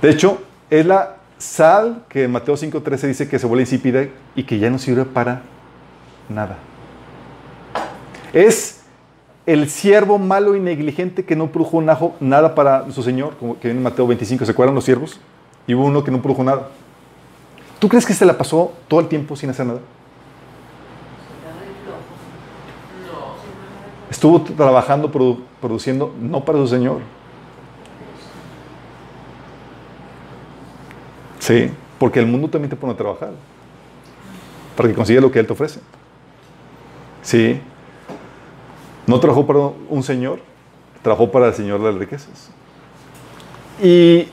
De hecho, es la sal que Mateo 5.13 dice que se vuelve insípida y que ya no sirve para nada. Es el siervo malo y negligente que no produjo nada para su Señor, como que en Mateo 25, ¿se acuerdan los siervos? Y hubo uno que no produjo nada. ¿Tú crees que se la pasó todo el tiempo sin hacer nada? Estuvo trabajando, produciendo, no para su Señor. Sí, porque el mundo también te pone a trabajar para que consigas lo que Él te ofrece. Sí. No trabajó para un Señor, trabajó para el Señor de las riquezas. Y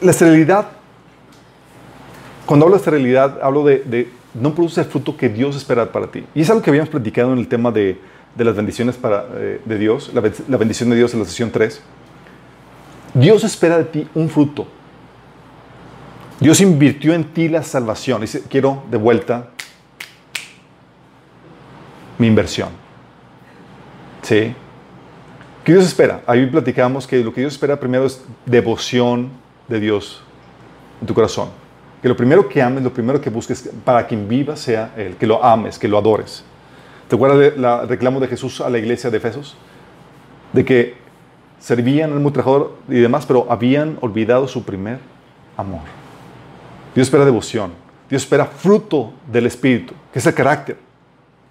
la esterilidad, cuando hablo de esterilidad, hablo de, no produce el fruto que Dios espera para ti. Y es algo que habíamos platicado en el tema de, las bendiciones para, eh, de Dios, la, la bendición de Dios en la sesión 3. Dios espera de ti un fruto Dios invirtió en ti la salvación. Dice, quiero de vuelta mi inversión. ¿Sí? ¿Qué Dios espera? Ahí platicamos que lo que Dios espera primero es devoción de Dios en tu corazón. Que lo primero que ames, lo primero que busques para quien viva sea Él. Que lo ames, que lo adores. ¿Te acuerdas del reclamo de Jesús a la iglesia de Efesos? De que servían al trabajador y demás, pero habían olvidado su primer amor. Dios espera devoción. Dios espera fruto del Espíritu, que es el carácter.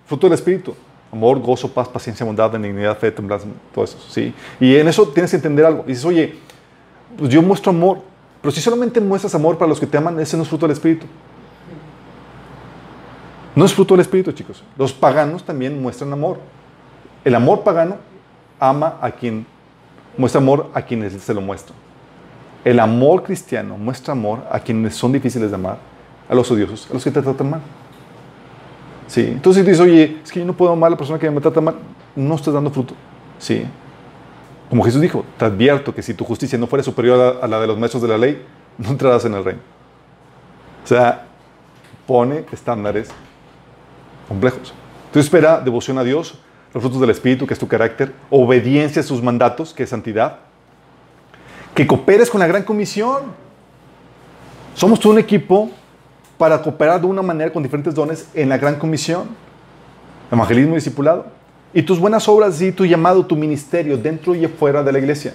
Fruto del Espíritu. Amor, gozo, paz, paciencia, bondad, benignidad, fe, temblanza, todo eso. ¿sí? Y en eso tienes que entender algo. dices, oye, pues yo muestro amor, Pero si solamente muestras amor para los que te aman, ese no es fruto del Espíritu. No es fruto del Espíritu, chicos. Los paganos también muestran amor. El amor pagano ama a quien muestra amor a quienes se lo muestra. El amor cristiano muestra amor a quienes son difíciles de amar, a los odiosos, a los que te tratan mal. Sí. Entonces dices, oye, es que yo no puedo amar a la persona que me trata mal, no estás dando fruto. Sí. Como Jesús dijo, te advierto que si tu justicia no fuera superior a la, de los maestros de la ley, no entrarás en el reino. O sea, pone estándares complejos. Tú espera devoción a Dios, los frutos del Espíritu, que es tu carácter, obediencia a sus mandatos, que es santidad, que cooperes con la gran comisión. Somos tú un equipo para cooperar de una manera con diferentes dones en la gran comisión, evangelismo y discipulado. Y tus buenas obras y tu llamado, tu ministerio dentro y afuera de la iglesia.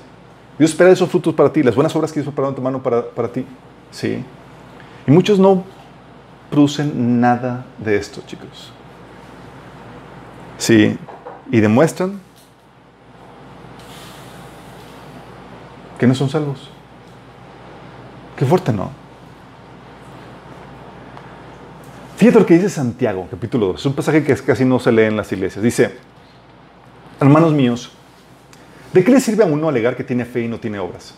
Dios espera esos frutos para ti, las buenas obras que Dios preparado en tu mano para, para ti. Sí. Y muchos no producen nada de esto, chicos. Sí. Y demuestran que no son salvos. Qué fuerte, ¿no? Fíjate lo que dice Santiago, capítulo 2. Es un pasaje que casi no se lee en las iglesias. Dice, hermanos míos, ¿de qué le sirve a uno alegar que tiene fe y no tiene obras?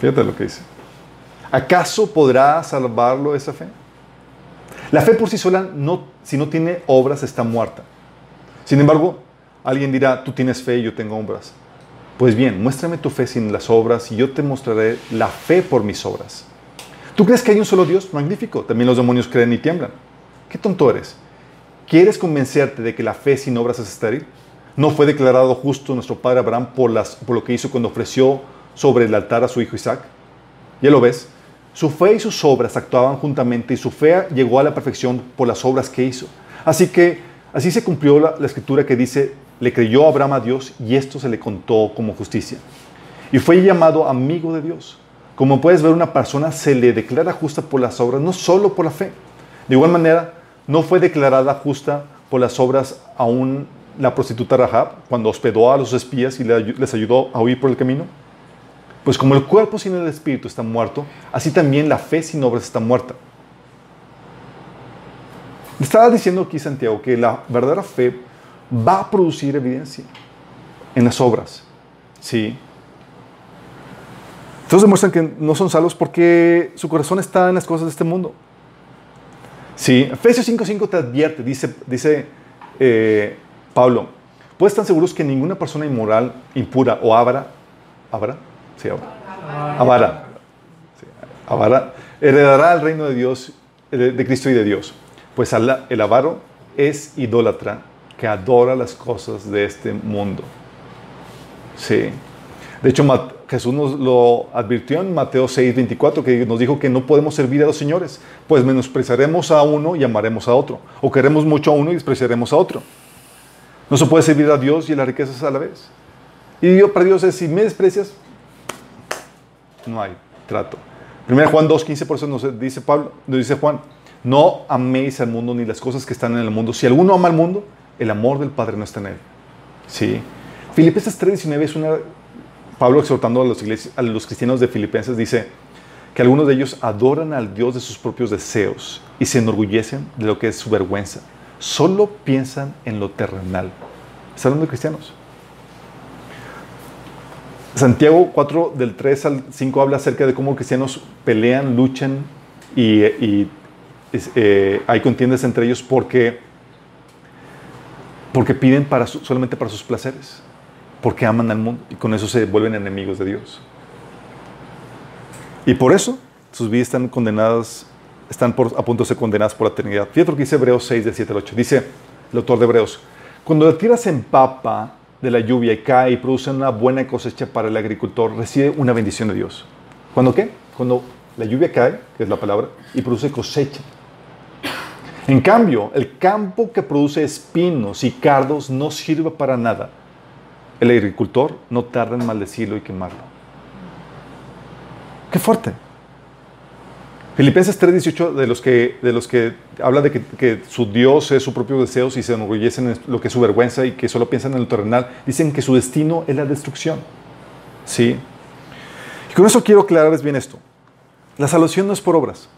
Fíjate lo que dice. ¿Acaso podrá salvarlo esa fe? La fe por sí sola, si no tiene obras, está muerta. Sin embargo, alguien dirá, tú tienes fe y yo tengo obras. Pues bien, muéstrame tu fe sin las obras y yo te mostraré la fe por mis obras. ¿Tú crees que hay un solo Dios? Magnífico. También los demonios creen y tiemblan. ¿Qué tonto eres? ¿Quieres convencerte de que la fe sin obras es estéril? ¿No fue declarado justo nuestro padre Abraham por, las, por lo que hizo cuando ofreció sobre el altar a su hijo Isaac? ¿Ya lo ves? Su fe y sus obras actuaban juntamente y su fe llegó a la perfección por las obras que hizo. Así que así se cumplió la, la escritura que dice, le creyó Abraham a Dios y esto se le contó como justicia. Y fue llamado amigo de Dios. Como puedes ver, una persona se le declara justa por las obras, no solo por la fe. De igual manera, no fue declarada justa por las obras aún la prostituta Rahab cuando hospedó a los espías y les ayudó a huir por el camino. Pues como el cuerpo sin el espíritu está muerto, así también la fe sin obras está muerta. Estaba diciendo aquí Santiago que la verdadera fe va a producir evidencia en las obras. Sí. Entonces demuestran que no son salvos porque su corazón está en las cosas de este mundo. Sí, Efesios 5.5 te advierte, dice, dice eh, Pablo, puedes estar seguros que ninguna persona inmoral, impura o avara, avara, sí, avara, avara, sí, avara heredará el reino de Dios, de, de Cristo y de Dios. Pues el avaro es idólatra que adora las cosas de este mundo. Sí. De hecho, Jesús nos lo advirtió en Mateo 6, 24, que nos dijo que no podemos servir a dos señores, pues menospreciaremos a uno y amaremos a otro, o queremos mucho a uno y despreciaremos a otro. No se puede servir a Dios y a las riquezas a la vez. Y Dios para Dios es, si me desprecias, no hay trato. 1 Juan 2, 15, por eso nos dice Pablo, nos dice Juan, no améis al mundo ni las cosas que están en el mundo. Si alguno ama al mundo, el amor del Padre no está en él. Sí. Filipenses 3, 19 es una Pablo exhortando a los, cristianos de Filipenses dice que algunos de ellos adoran al Dios de sus propios deseos y se enorgullecen de lo que es su vergüenza. Solo piensan en lo terrenal. Está hablando de cristianos. Santiago 4 del 3 al 5 habla acerca de cómo cristianos pelean, luchan y, eh, hay contiendas entre ellos porque, porque piden para solamente para sus placeres porque aman al mundo y con eso se vuelven enemigos de Dios. Y por eso sus vidas están condenadas, están a punto de ser condenadas por la eternidad. Fíjate lo que dice Hebreos 6, de 7 al 8. Dice el autor de Hebreos, cuando la tierra se empapa de la lluvia y cae y produce una buena cosecha para el agricultor, recibe una bendición de Dios. ¿Cuándo qué? Cuando la lluvia cae, que es la palabra, y produce cosecha. En cambio, el campo que produce espinos y cardos no sirve para nada el agricultor no tarda en maldecirlo y quemarlo. Qué fuerte. Filipenses 3:18, de los que, de los que habla de que, su Dios es su propio deseo y se enorgullecen en lo que es su vergüenza y que solo piensan en lo terrenal, dicen que su destino es la destrucción. Sí. Y con eso quiero aclararles bien esto. La salvación no es por obras,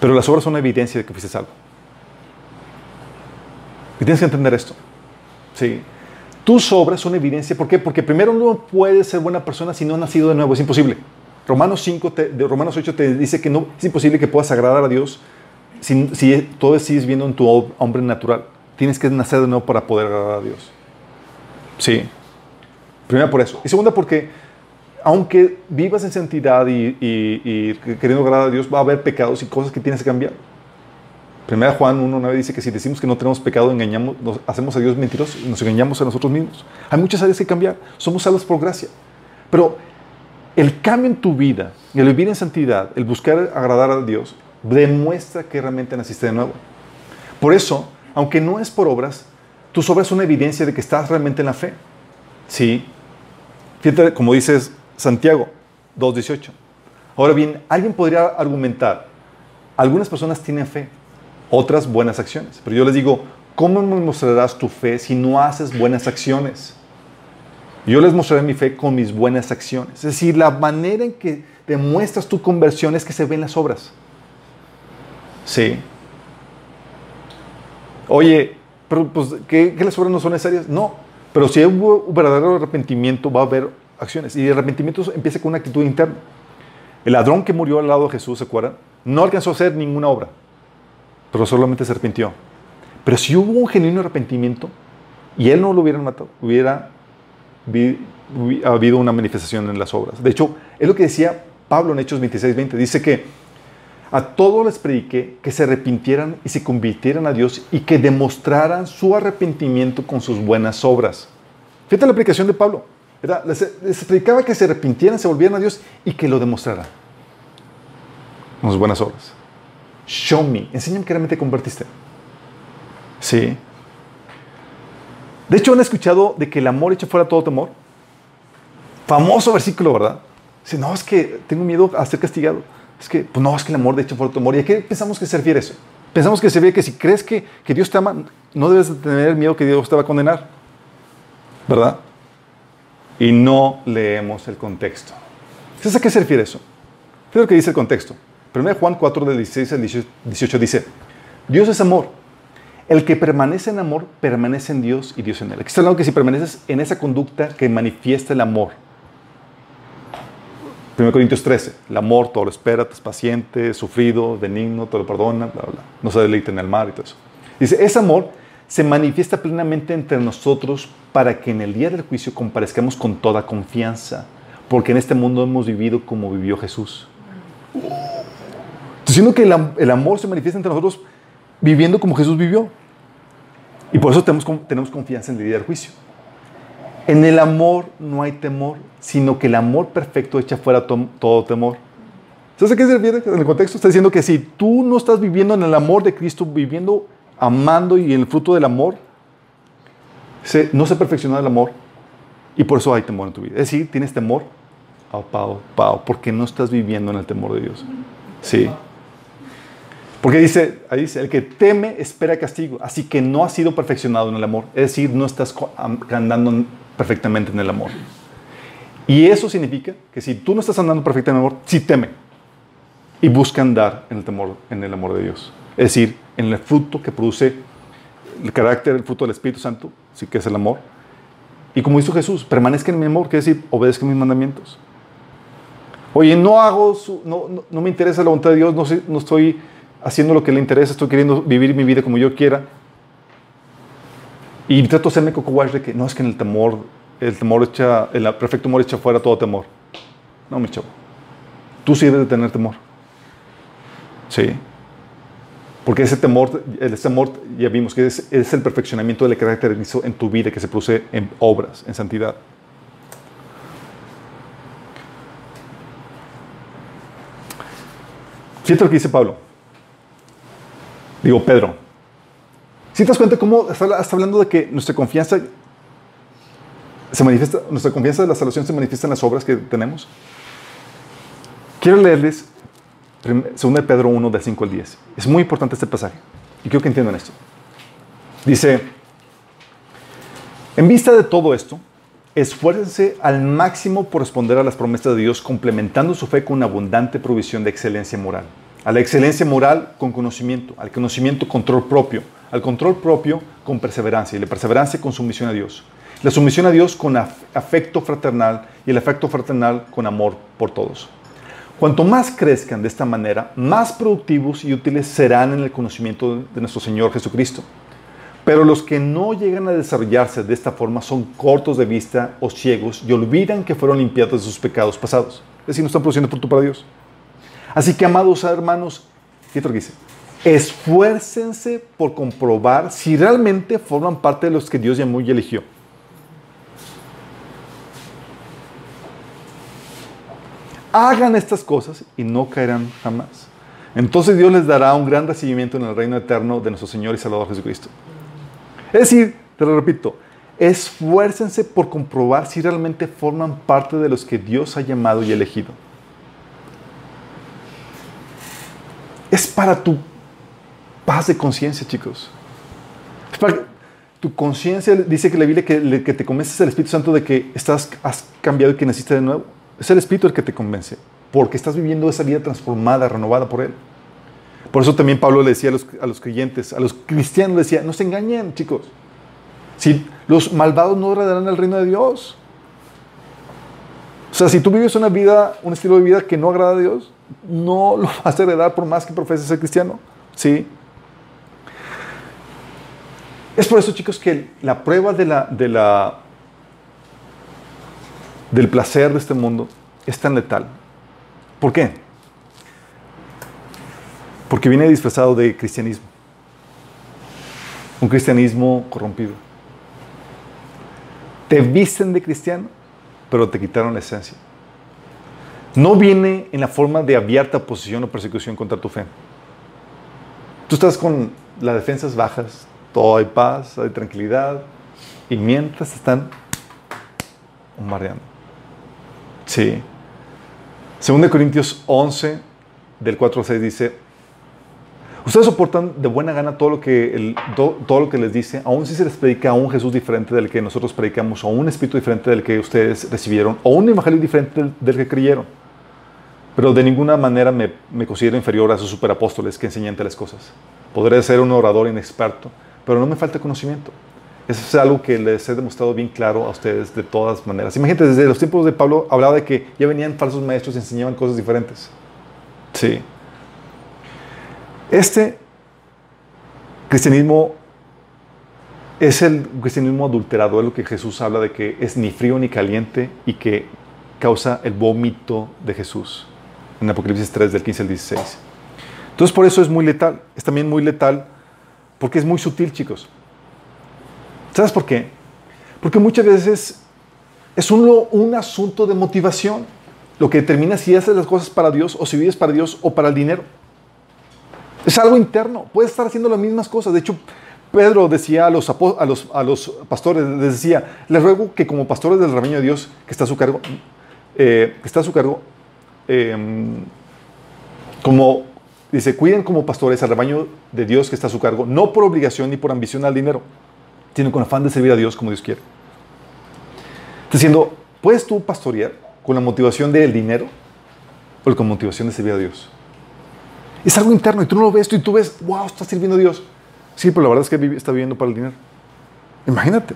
pero las obras son una evidencia de que fuiste salvo. Y tienes que entender esto. Sí. Tus obras son evidencia. ¿Por qué? Porque primero no puedes ser buena persona si no has nacido de nuevo. Es imposible. Romanos 5, te- de Romanos 8 te dice que no, es imposible que puedas agradar a Dios si, si todo sigues viendo en tu ho- hombre natural. Tienes que nacer de nuevo para poder agradar a Dios. Sí. Primera por eso. Y segunda porque aunque vivas en santidad y- y queriendo agradar a Dios, va a haber pecados y cosas que tienes que cambiar. Primera Juan 1.9 dice que si decimos que no tenemos pecado, engañamos, nos hacemos a Dios mentirosos y nos engañamos a nosotros mismos. Hay muchas áreas que cambiar. Somos salvos por gracia. Pero el cambio en tu vida, el vivir en santidad, el buscar agradar a Dios, demuestra que realmente naciste de nuevo. Por eso, aunque no es por obras, tus obras son una evidencia de que estás realmente en la fe. Sí. Fíjate, como dices Santiago 2.18. Ahora bien, alguien podría argumentar, algunas personas tienen fe, otras buenas acciones. Pero yo les digo, ¿cómo me mostrarás tu fe si no haces buenas acciones? Yo les mostraré mi fe con mis buenas acciones. Es decir, la manera en que demuestras tu conversión es que se ven las obras. Sí. Oye, pero pues, ¿qué, las obras no son necesarias? No. Pero si hay un verdadero arrepentimiento, va a haber acciones. Y el arrepentimiento empieza con una actitud interna. El ladrón que murió al lado de Jesús, ¿se acuerdan? No alcanzó a hacer ninguna obra, pero solamente se arrepintió. Pero si hubo un genuino arrepentimiento y él no lo hubieran matado, hubiera habido una manifestación en las obras. De hecho, es lo que decía Pablo en Hechos 26, 20. Dice que a todos les prediqué que se arrepintieran y se convirtieran a Dios y que demostraran su arrepentimiento con sus buenas obras. Fíjate la aplicación de Pablo. Les, les predicaba que se arrepintieran, se volvieran a Dios y que lo demostraran con sus buenas obras. Show me. Enséñame que realmente te convertiste. Sí. De hecho, han escuchado de que el amor echa fuera todo temor. Famoso versículo, ¿verdad? Dice, no, es que tengo miedo a ser castigado. Es que, pues no, es que el amor de hecho fuera todo temor. ¿Y a qué pensamos que se refiere eso? Pensamos que se refiere que si crees que, que Dios te ama, no debes de tener miedo que Dios te va a condenar. ¿Verdad? Y no leemos el contexto. ¿Sabes a qué se refiere eso? Fíjate lo que dice el contexto. 1 Juan 4, del 16 al 18 dice, Dios es amor. El que permanece en amor, permanece en Dios y Dios en él. Aquí está hablando que si permaneces en esa conducta que manifiesta el amor. 1 Corintios 13, el amor todo lo espera, es paciente, sufrido, benigno, todo lo perdona, bla, bla. No se deleita en el mar y todo eso. Dice, ese amor se manifiesta plenamente entre nosotros para que en el día del juicio comparezcamos con toda confianza, porque en este mundo hemos vivido como vivió Jesús. Diciendo que el, el amor se manifiesta entre nosotros viviendo como Jesús vivió. Y por eso tenemos, tenemos confianza en el día del juicio. En el amor no hay temor, sino que el amor perfecto echa fuera to- todo temor. ¿Sabes a qué se refiere? En el contexto está diciendo que si tú no estás viviendo en el amor de Cristo, viviendo, amando y en el fruto del amor, se- no se perfecciona el amor y por eso hay temor en tu vida. Es decir, tienes temor, oh, pao, pao, porque no estás viviendo en el temor de Dios. Sí. Porque dice, ahí dice, el que teme espera castigo, así que no has sido perfeccionado en el amor. Es decir, no estás andando en- perfectamente en el amor. Y eso significa que si tú no estás andando perfectamente en el amor, sí teme. Y busca andar en el temor, en el amor de Dios. Es decir, en el fruto que produce el carácter, el fruto del Espíritu Santo, sí que es el amor. Y como hizo Jesús, permanezca en mi amor, quiere decir, obedezca mis mandamientos. Oye, no hago, su- no, no, no me interesa la voluntad de Dios, no, no estoy haciendo lo que le interesa, estoy queriendo vivir mi vida como yo quiera. Y trato de hacerme coco de que no es que en el temor, el temor echa, el perfecto amor echa fuera todo temor. No, mi chavo. Tú sí debes de tener temor. Sí. Porque ese temor, ese temor ya vimos que es, es el perfeccionamiento del carácter en tu vida que se produce en obras, en santidad. Fíjate lo que dice Pablo. Digo, Pedro. Si te das cuenta cómo está, está hablando de que nuestra confianza se manifiesta, nuestra confianza de la salvación se manifiesta en las obras que tenemos. Quiero leerles 2 de Pedro 1, del 5 al 10. Es muy importante este pasaje. Y quiero que entiendan esto. Dice, en vista de todo esto, esfuércense al máximo por responder a las promesas de Dios, complementando su fe con una abundante provisión de excelencia moral. A la excelencia moral con conocimiento, al conocimiento control propio, al control propio con perseverancia y la perseverancia con sumisión a Dios. La sumisión a Dios con af- afecto fraternal y el afecto fraternal con amor por todos. Cuanto más crezcan de esta manera, más productivos y útiles serán en el conocimiento de nuestro Señor Jesucristo. Pero los que no llegan a desarrollarse de esta forma son cortos de vista o ciegos y olvidan que fueron limpiados de sus pecados pasados. Es decir, no están produciendo fruto para Dios. Así que, amados hermanos, fíjate lo que dice. Esfuércense por comprobar si realmente forman parte de los que Dios llamó y eligió. Hagan estas cosas y no caerán jamás. Entonces Dios les dará un gran recibimiento en el reino eterno de nuestro Señor y Salvador Jesucristo. Es decir, te lo repito, esfuércense por comprobar si realmente forman parte de los que Dios ha llamado y elegido. Es para tu paz de conciencia, chicos. Es para tu conciencia, dice que la Biblia que, te convences el Espíritu Santo de que estás, has cambiado y que naciste de nuevo. Es el Espíritu el que te convence, porque estás viviendo esa vida transformada, renovada por Él. Por eso también Pablo le decía a los, a los creyentes, a los cristianos, le decía, no se engañen, chicos. Si los malvados no heredarán el reino de Dios. O sea, si tú vives una vida, un estilo de vida que no agrada a Dios, no lo vas a heredar por más que profeses ser cristiano. Sí. Es por eso, chicos, que la prueba de la, de la, del placer de este mundo es tan letal. ¿Por qué? Porque viene disfrazado de cristianismo. Un cristianismo corrompido. Te visten de cristiano, pero te quitaron la esencia. No viene en la forma de abierta oposición o persecución contra tu fe. Tú estás con las defensas bajas, todo hay paz, hay tranquilidad, y mientras están bombardeando. Sí. Según de Corintios 11, del 4 al 6 dice, ustedes soportan de buena gana todo lo que, les dice, aun si se les predica a un Jesús diferente del que nosotros predicamos, o un espíritu diferente del que ustedes recibieron, o un evangelio diferente del que creyeron. Pero de ninguna manera me, considero inferior a esos superapóstoles que enseñan tales cosas. Podré ser un orador inexperto, pero no me falta conocimiento. Eso es algo que les he demostrado bien claro a ustedes de todas maneras. Imagínate, desde los tiempos de Pablo hablaba de que ya venían falsos maestros y enseñaban cosas diferentes. Sí. Este cristianismo es el cristianismo adulterado, es lo que Jesús habla de que es ni frío ni caliente y que causa el vómito de Jesús en Apocalipsis 3 del 15 al 16. Entonces por eso es muy letal, es también muy letal porque es muy sutil, chicos. ¿Sabes por qué? Porque muchas veces es un, un asunto de motivación lo que determina si haces las cosas para Dios o si vives para Dios o para el dinero. Es algo interno. Puedes estar haciendo las mismas cosas. De hecho, Pedro decía a los, a los, a los pastores, les decía, les ruego que como pastores del rebaño de Dios que está a su cargo, eh, que está a su cargo, eh, como dice, cuiden como pastores al rebaño de Dios que está a su cargo, no por obligación ni por ambición al dinero, sino con afán de servir a Dios como Dios quiere. Diciendo, ¿puedes tú pastorear con la motivación del dinero o con motivación de servir a Dios? Es algo interno y tú no lo ves tú y tú ves, wow, está sirviendo a Dios. Sí, pero la verdad es que está viviendo para el dinero. Imagínate.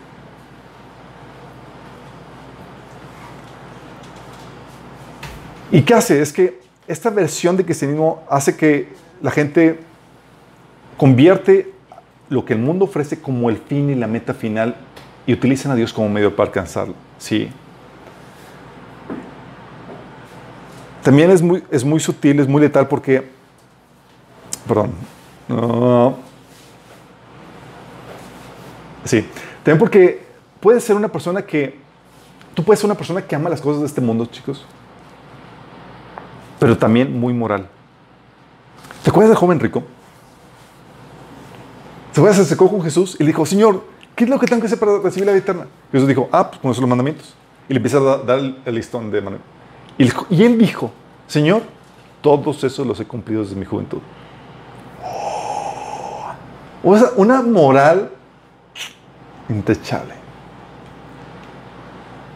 ¿Y qué hace? Es que esta versión de cristianismo hace que la gente convierte lo que el mundo ofrece como el fin y la meta final y utilizan a Dios como medio para alcanzarlo. Sí. También es muy, es muy sutil, es muy letal porque, perdón, sí, también porque puedes ser una persona que, tú puedes ser una persona que ama las cosas de este mundo, chicos, pero también muy moral. ¿Te acuerdas del joven rico? ¿Se acuerdas? Se acercó con Jesús y le dijo, Señor, ¿qué es lo que tengo que hacer para recibir la vida eterna? Jesús dijo, ah, pues conocer los mandamientos. Y le empieza a da- dar el, listón de mandamientos. Y él dijo, Señor, todos esos los he cumplido desde mi juventud. O sea, una moral intachable.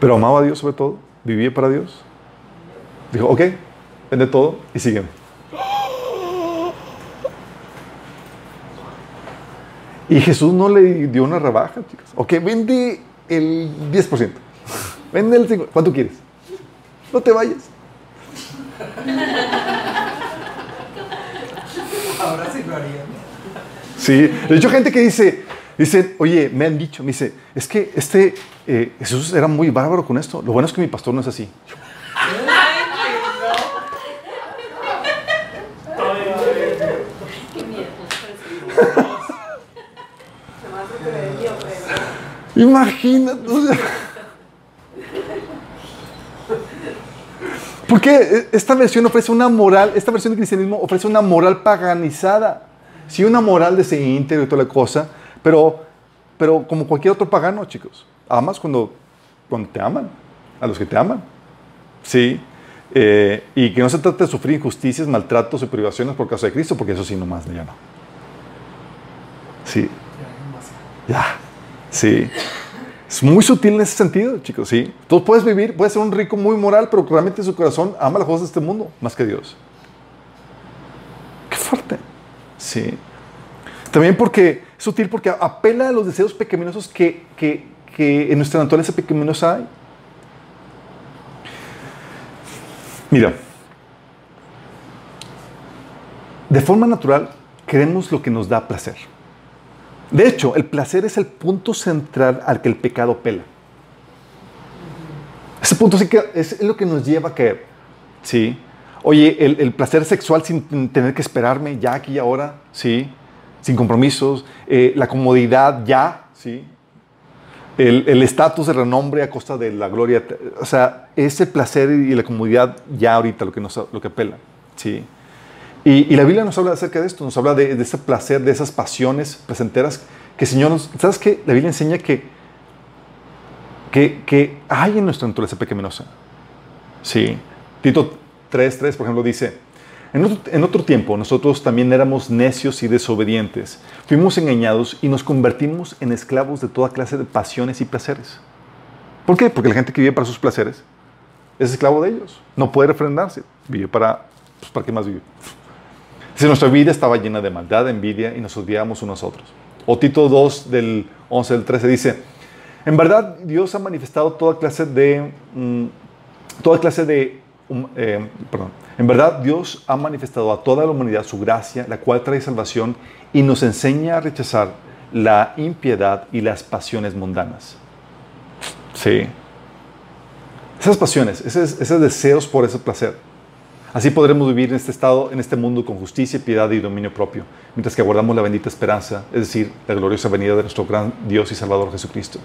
Pero amaba a Dios sobre todo, vivía para Dios. Dijo, ok, vende todo y sígueme. Y Jesús no le dio una rebaja, chicos. Ok, vende el 10%. Vende el 5%. ¿Cuánto quieres? No te vayas. Ahora sí lo harían. Sí, de hecho gente que dice, dice, oye, me han dicho, me dice, es que este eh, Jesús era muy bárbaro con esto. Lo bueno es que mi pastor no es así. Imagínate. Porque esta versión ofrece una moral, esta versión del cristianismo ofrece una moral paganizada. Sí, una moral de ese íntegro y toda la cosa, pero, pero como cualquier otro pagano, chicos. Amas cuando, cuando te aman, a los que te aman. Sí. Eh, y que no se trata de sufrir injusticias, maltratos y privaciones por causa de Cristo, porque eso sí, nomás ya no. Sí. Ya. Sí. Es muy sutil en ese sentido, chicos, sí. Tú puedes vivir, puedes ser un rico muy moral, pero realmente en su corazón ama las cosas de este mundo más que Dios. Qué fuerte. Sí. También porque es sutil porque apela a los deseos pecaminosos que, que, que en nuestra naturaleza pecaminosa hay. Mira, de forma natural queremos lo que nos da placer. De hecho, el placer es el punto central al que el pecado pela. Ese punto sí que es lo que nos lleva a caer. Sí. Oye, el, placer sexual sin tener que esperarme ya aquí y ahora, sí. Sin compromisos. Eh, la comodidad ya, sí. El estatus, el, renombre a costa de la gloria. O sea, ese placer y la comodidad ya ahorita lo que, nos, lo que pela. Sí. Y, y, la Biblia nos habla acerca de esto, nos habla de, de, ese placer, de esas pasiones placenteras que el Señor nos... ¿Sabes qué? La Biblia enseña que, que, que hay en nuestra naturaleza pecaminosa. Sí. Tito 3.3, por ejemplo, dice, en otro, en otro tiempo nosotros también éramos necios y desobedientes, fuimos engañados y nos convertimos en esclavos de toda clase de pasiones y placeres. ¿Por qué? Porque la gente que vive para sus placeres es esclavo de ellos, no puede refrendarse, vive para, pues, ¿para qué más vive? Si nuestra vida estaba llena de maldad, envidia y nos odiábamos unos a otros. O Tito 2 del 11 al 13 dice, en verdad Dios ha manifestado toda clase de, mm, toda clase de, eh, perdón, en verdad Dios ha manifestado a toda la humanidad su gracia, la cual trae salvación y nos enseña a rechazar la impiedad y las pasiones mundanas. Sí. Esas pasiones, esos deseos por ese placer. Así podremos vivir en este estado, en este mundo con justicia, piedad y dominio propio, mientras que aguardamos la bendita esperanza, es decir, la gloriosa venida de nuestro gran Dios y Salvador Jesucristo.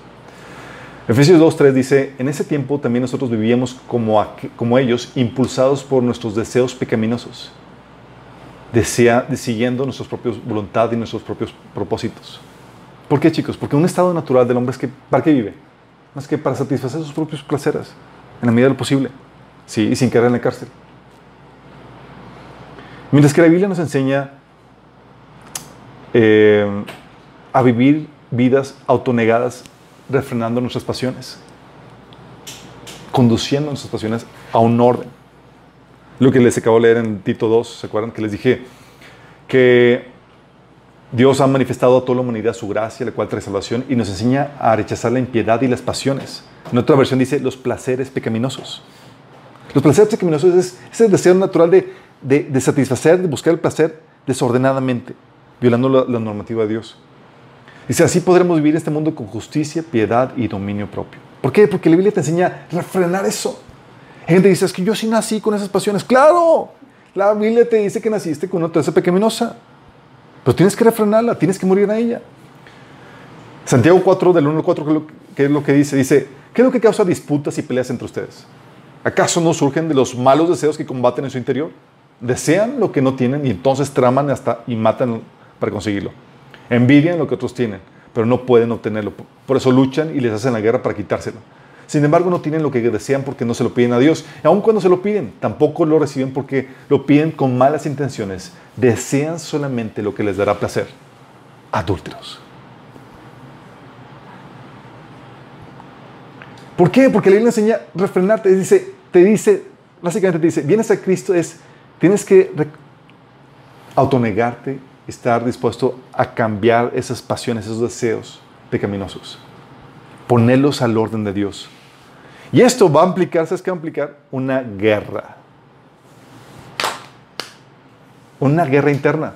Efesios 2.3 dice, en ese tiempo también nosotros vivíamos como, como ellos, impulsados por nuestros deseos pecaminosos, desea, siguiendo nuestra propia voluntad y nuestros propios propósitos. ¿Por qué, chicos? Porque un estado natural del hombre es que, ¿para qué vive? Más que para satisfacer sus propios placeres, en la medida de lo posible, sí, y sin caer en la cárcel. Mientras que la Biblia nos enseña eh, a vivir vidas autonegadas, refrenando nuestras pasiones, conduciendo nuestras pasiones a un orden. Lo que les acabo de leer en Tito 2, ¿se acuerdan? Que les dije que Dios ha manifestado a toda la humanidad su gracia, la cual trae salvación, y nos enseña a rechazar la impiedad y las pasiones. En otra versión dice los placeres pecaminosos. Los placeres pecaminosos es ese deseo natural de de, satisfacer, de buscar el placer desordenadamente, violando la, normativa de Dios. Dice, así podremos vivir este mundo con justicia, piedad y dominio propio. ¿Por qué? Porque la Biblia te enseña a refrenar eso. Gente dice, es que yo sí nací con esas pasiones. ¡Claro! La Biblia te dice que naciste con una naturaleza pecaminosa. Pero tienes que refrenarla, tienes que morir a ella. Santiago 4, del 1 al 4, ¿qué es lo que dice? Dice, ¿qué es lo que causa disputas y peleas entre ustedes? ¿Acaso no surgen de los malos deseos que combaten en su interior? Desean lo que no tienen y entonces traman hasta y matan para conseguirlo. Envidian lo que otros tienen, pero no pueden obtenerlo. Por eso luchan y les hacen la guerra para quitárselo. Sin embargo, no tienen lo que desean porque no se lo piden a Dios. Y aun cuando se lo piden, tampoco lo reciben porque lo piden con malas intenciones. Desean solamente lo que les dará placer. Adúlteros. ¿Por qué? Porque la Biblia enseña refrenarte. Dice, te dice, básicamente te dice, vienes a Cristo es, tienes que autonegarte, estar dispuesto a cambiar esas pasiones, esos deseos pecaminosos. Ponerlos al orden de Dios. Y esto va a implicar, ¿sabes qué va a implicar? Una guerra. Una guerra interna.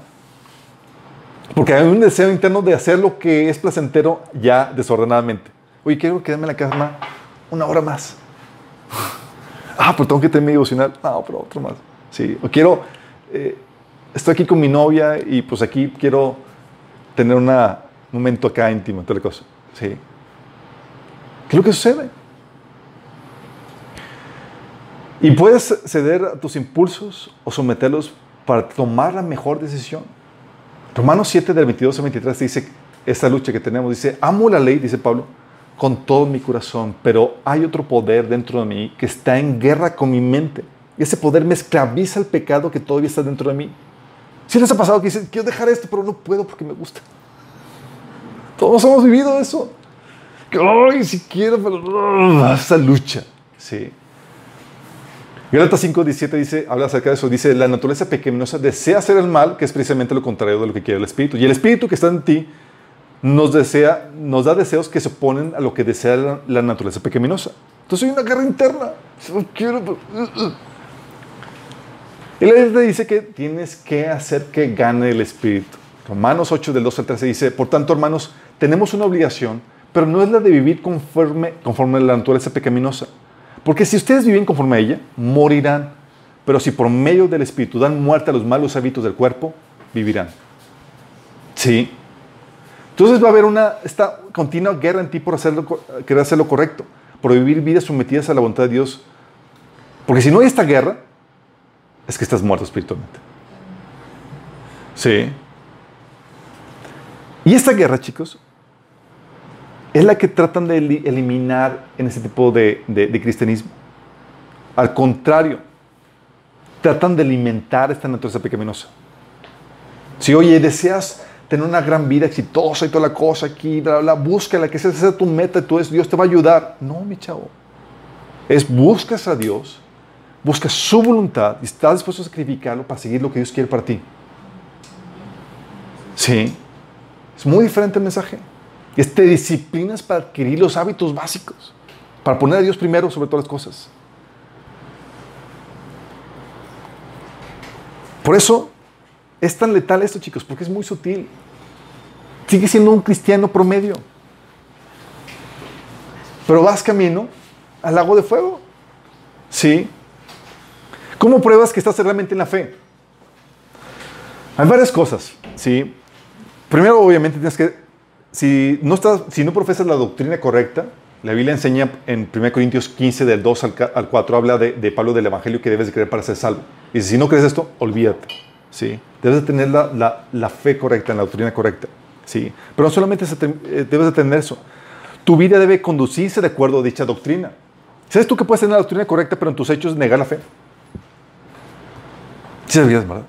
Porque hay un deseo interno de hacer lo que es placentero ya desordenadamente. Oye, quiero quedarme en la cama una hora más. Ah, pero tengo que tener mi devocional. No, pero otro más. Sí. O quiero, eh, estoy aquí con mi novia y pues aquí quiero tener un momento acá íntimo, tal cosa. Sí. ¿Qué es lo que sucede? Y puedes ceder a tus impulsos o someterlos para tomar la mejor decisión. Romanos 7, del 22 al 23 dice esta lucha que tenemos. Dice, amo la ley, dice Pablo, con todo mi corazón, pero hay otro poder dentro de mí que está en guerra con mi mente. Y ese poder me esclaviza el pecado que todavía está dentro de mí. Si les ha pasado que dicen, quiero dejar esto, pero no puedo porque me gusta. Todos hemos vivido eso. Que, ay, si quiero, pero ugh, esa lucha. Sí. Gálatas 5, 17 dice, habla acerca de eso, dice, la naturaleza pecaminosa desea hacer el mal, que es precisamente lo contrario de lo que quiere el Espíritu. Y el Espíritu que está en ti nos, desea, nos da deseos que se oponen a lo que desea la, la naturaleza pecaminosa. Entonces hay una guerra interna. Quiero, pero, uh, uh. Y la Biblia dice que tienes que hacer que gane el Espíritu. Romanos 8, del 2 al 13 dice, por tanto, hermanos, tenemos una obligación, pero no es la de vivir conforme, conforme a la naturaleza pecaminosa. Porque si ustedes viven conforme a ella, morirán. Pero si por medio del Espíritu dan muerte a los malos hábitos del cuerpo, vivirán. Sí. Entonces va a haber una esta continua guerra en ti por hacerlo, querer hacer lo correcto, por vivir vidas sometidas a la voluntad de Dios. Porque si no hay esta guerra, es que estás muerto espiritualmente. Sí. Y esta guerra, chicos, es la que tratan de eli- eliminar en ese tipo de, de- cristianismo. Al contrario, tratan de alimentar esta naturaleza pecaminosa. Si, oye, deseas tener una gran vida exitosa y toda la cosa aquí, bla, bla, búscala, que sea tu meta, tú es, Dios te va a ayudar. No, mi chavo. Es buscas a Dios, buscas su voluntad y estás dispuesto a sacrificarlo para seguir lo que Dios quiere para ti. Sí. Es muy diferente el mensaje. Es te disciplinas para adquirir los hábitos básicos, para poner a Dios primero sobre todas las cosas. Por eso es tan letal esto, chicos, porque es muy sutil. Sigue siendo un cristiano promedio. Pero vas camino al lago de fuego. Sí. ¿Cómo pruebas que estás realmente en la fe? Hay varias cosas, ¿sí? Primero, obviamente, tienes que, si no, estás, si no profesas la doctrina correcta, la Biblia enseña en 1 Corintios 15, del 2 al, ca- al 4, habla de, Pablo del Evangelio que debes de creer para ser salvo. Y si no crees esto, olvídate, ¿sí? Debes de tener la, fe correcta, en la doctrina correcta, ¿sí? Pero no solamente eh, debes de tener eso. Tu vida debe conducirse de acuerdo a dicha doctrina. ¿Sabes tú que puedes tener la doctrina correcta, pero en tus hechos negar la fe? Sí sabías, ¿verdad?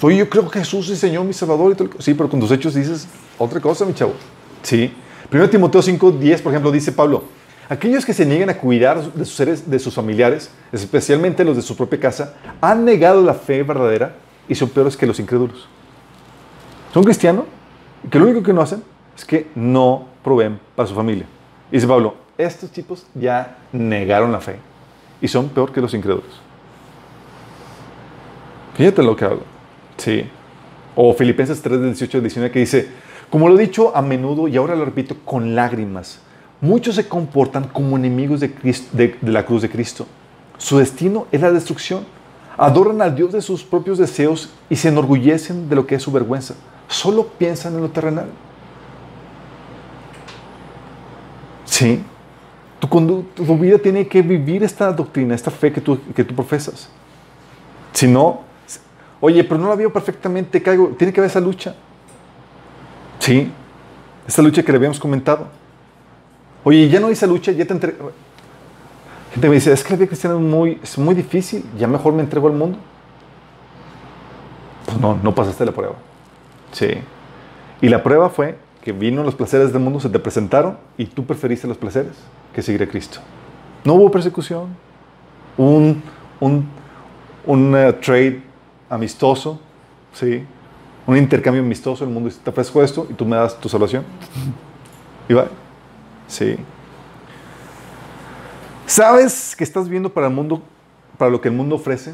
Oye, yo creo que Jesús es Señor, mi Salvador y todo. el- Sí, pero con tus hechos dices otra cosa, mi chavo. Sí. 1 Timoteo 5, 10, por ejemplo, dice Pablo, aquellos que se niegan a cuidar de sus seres, de sus familiares, especialmente los de su propia casa, han negado la fe verdadera y son peores que los incrédulos. Son cristianos y que lo único que no hacen es que no proveen para su familia. Dice Pablo, estos tipos ya negaron la fe y son peor que los incrédulos. Fíjate lo que habla. Sí. O Filipenses 3, del 18 al 19, que dice, como lo he dicho a menudo y ahora lo repito con lágrimas, muchos se comportan como enemigos de, la cruz de Cristo. Su destino es la destrucción. Adoran al Dios de sus propios deseos y se enorgullecen de lo que es su vergüenza. Solo piensan en lo terrenal. Sí. Tu, vida tiene que vivir esta doctrina, esta fe que tú profesas. Si no, oye, pero no la veo perfectamente, caigo. Tiene que haber esa lucha. Sí, esa lucha que le habíamos comentado. Oye, ya no hay esa lucha, ya te entre... Gente me dice, es que la vida cristiana es muy, es muy difícil, ya mejor me entrego al mundo. Pues no, no pasaste la prueba. Sí. Y la prueba fue que vino los placeres del mundo, se te presentaron y tú preferiste los placeres. que seguir a Cristo. No hubo persecución, un, un, un eh, trade amistoso, ¿sí? un intercambio amistoso, el mundo dice, te ofrezco esto y tú me das tu salvación. Y va. Sí. ¿Sabes que estás viendo para el mundo, para lo que el mundo ofrece?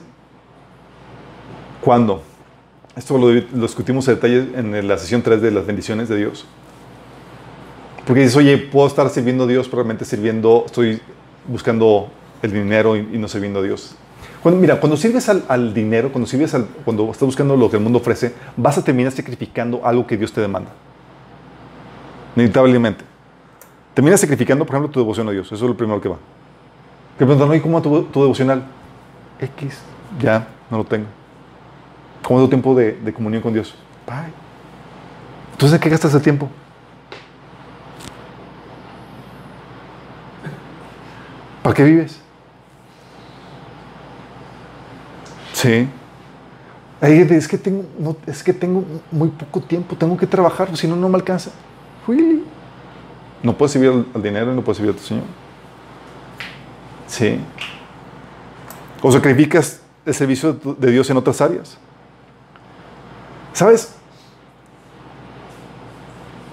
¿Cuándo? Esto lo, discutimos en detalle en la sesión 3 de las bendiciones de Dios. Porque dices, oye, puedo estar sirviendo a Dios, pero realmente sirviendo, estoy buscando el dinero y no sirviendo a Dios. Mira, cuando sirves al, dinero, cuando sirves al, cuando estás buscando lo que el mundo ofrece, vas a terminar sacrificando algo que Dios te demanda. Inevitablemente. Terminas sacrificando, por ejemplo, tu devoción a Dios. Eso es lo primero que va. Que preguntan, ¿y cómo tu, tu devocional? X, ya, no lo tengo. ¿Cómo tu tiempo de, de comunión con Dios? Bye. Entonces, ¿en qué gastas el tiempo? ¿Para qué vives? Sí. Es que tengo, no, es que tengo muy poco tiempo, tengo que trabajar, si no, no me alcanza. Really? No puedes servir al, al dinero y no puedes servir a tu Señor. Sí. O sacrificas el servicio de Dios en otras áreas. ¿Sabes?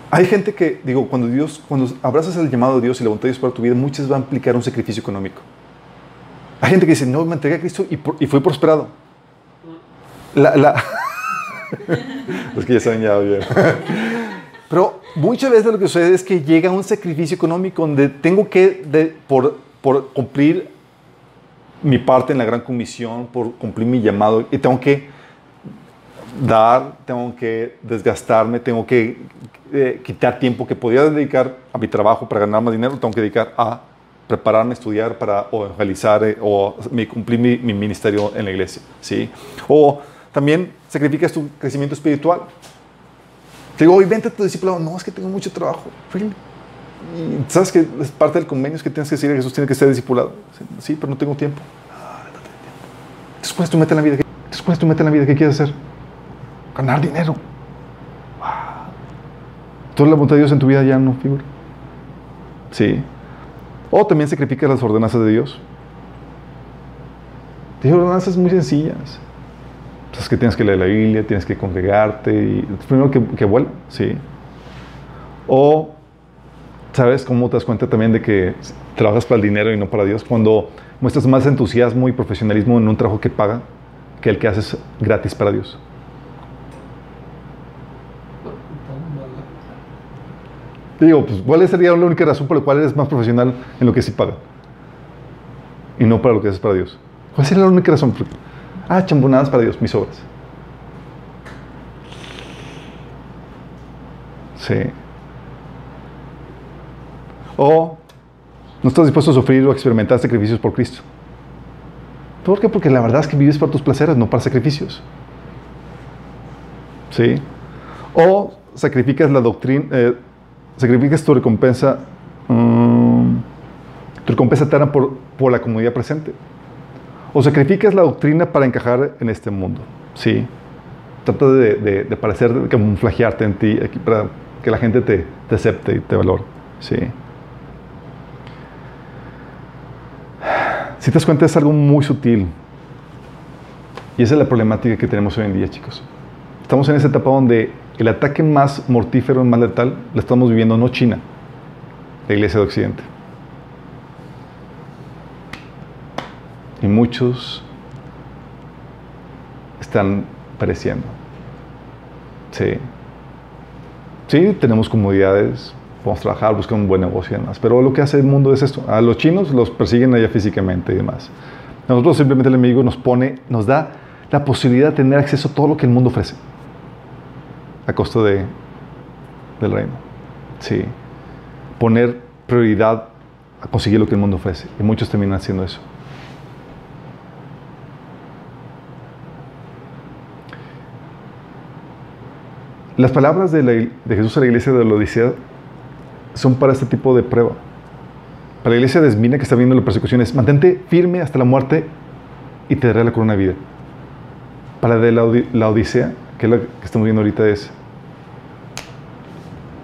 Hay gente que, digo, cuando Dios, cuando abrazas el llamado de Dios y la voluntad de Dios para tu vida, muchas va a implicar un sacrificio económico. Hay gente que dice, no, me entregué a Cristo y, por- fui prosperado. La, la... Que ya saben ya bien. Pero muchas veces lo que sucede es que llega un sacrificio económico donde tengo que, por cumplir mi parte en la gran comisión, por cumplir mi llamado, y tengo que dar, tengo que desgastarme, tengo que eh, quitar tiempo que podía dedicar a mi trabajo para ganar más dinero, tengo que dedicar a prepararme, estudiar para o evangelizar eh, o cumplir mi, mi ministerio en la iglesia, ¿sí? O también sacrificas tu crecimiento espiritual. Te digo, hoy vente a tu discipulado. No, es que tengo mucho trabajo. Sabes que es parte del convenio es que tienes que decir que Jesús tiene que ser discipulado. Sí, pero no tengo tiempo. Entonces, ¿cuál es en la vida? Entonces, ¿cuál en la vida? ¿Qué quieres hacer? Ganar dinero. Toda la voluntad de Dios en tu vida ya no figura. Sí. O también sacrificas las ordenanzas de Dios. Tiene ordenanzas muy sencillas. Entonces que tienes que leer la Biblia, tienes que congregarte primero que, que sí. O, ¿sabes cómo te das cuenta también de que trabajas para el dinero y no para Dios? Cuando muestras más entusiasmo y profesionalismo en un trabajo que paga que el que haces gratis para Dios. Te digo, pues, ¿cuál sería la única razón por la cual eres más profesional en lo que sí paga? Y no para lo que haces para Dios. ¿Cuál sería la única razón? Ah, chambonadas para Dios, mis obras. Sí. O no estás dispuesto a sufrir o experimentar sacrificios por Cristo. ¿Por qué? Porque la verdad es que vives para tus placeres, no para sacrificios. ¿Sí? O sacrificas la doctrina, eh, sacrificas tu recompensa, mm, tu recompensa eterna por, por la comunidad presente. O sacrificas la doctrina para encajar en este mundo. Sí. Trata de, parecer, de camuflajearte en ti, para que la gente te, te acepte y te valore. Sí. Si te das cuenta, es algo muy sutil. Y esa es la problemática que tenemos hoy en día, chicos. Estamos en esa etapa donde el ataque más mortífero, más letal, lo estamos viviendo no China, la iglesia de Occidente. Y muchos están pereciendo. Sí. Sí, tenemos comodidades, podemos trabajar, buscar un buen negocio y demás. Pero lo que hace el mundo es esto. A los chinos los persiguen allá físicamente y demás. Nosotros simplemente el enemigo nos pone, nos da la posibilidad de tener acceso a todo lo que el mundo ofrece. A costa de, del reino. Sí. Poner prioridad a conseguir lo que el mundo ofrece. Y muchos terminan haciendo eso. Las palabras de, la- de Jesús a la iglesia de la Odisea son para este tipo de prueba. Para la iglesia de que está viendo la persecución es mantente firme hasta la muerte y te daré la corona de vida. Para de la, la Odisea, que es la que estamos viendo ahorita, es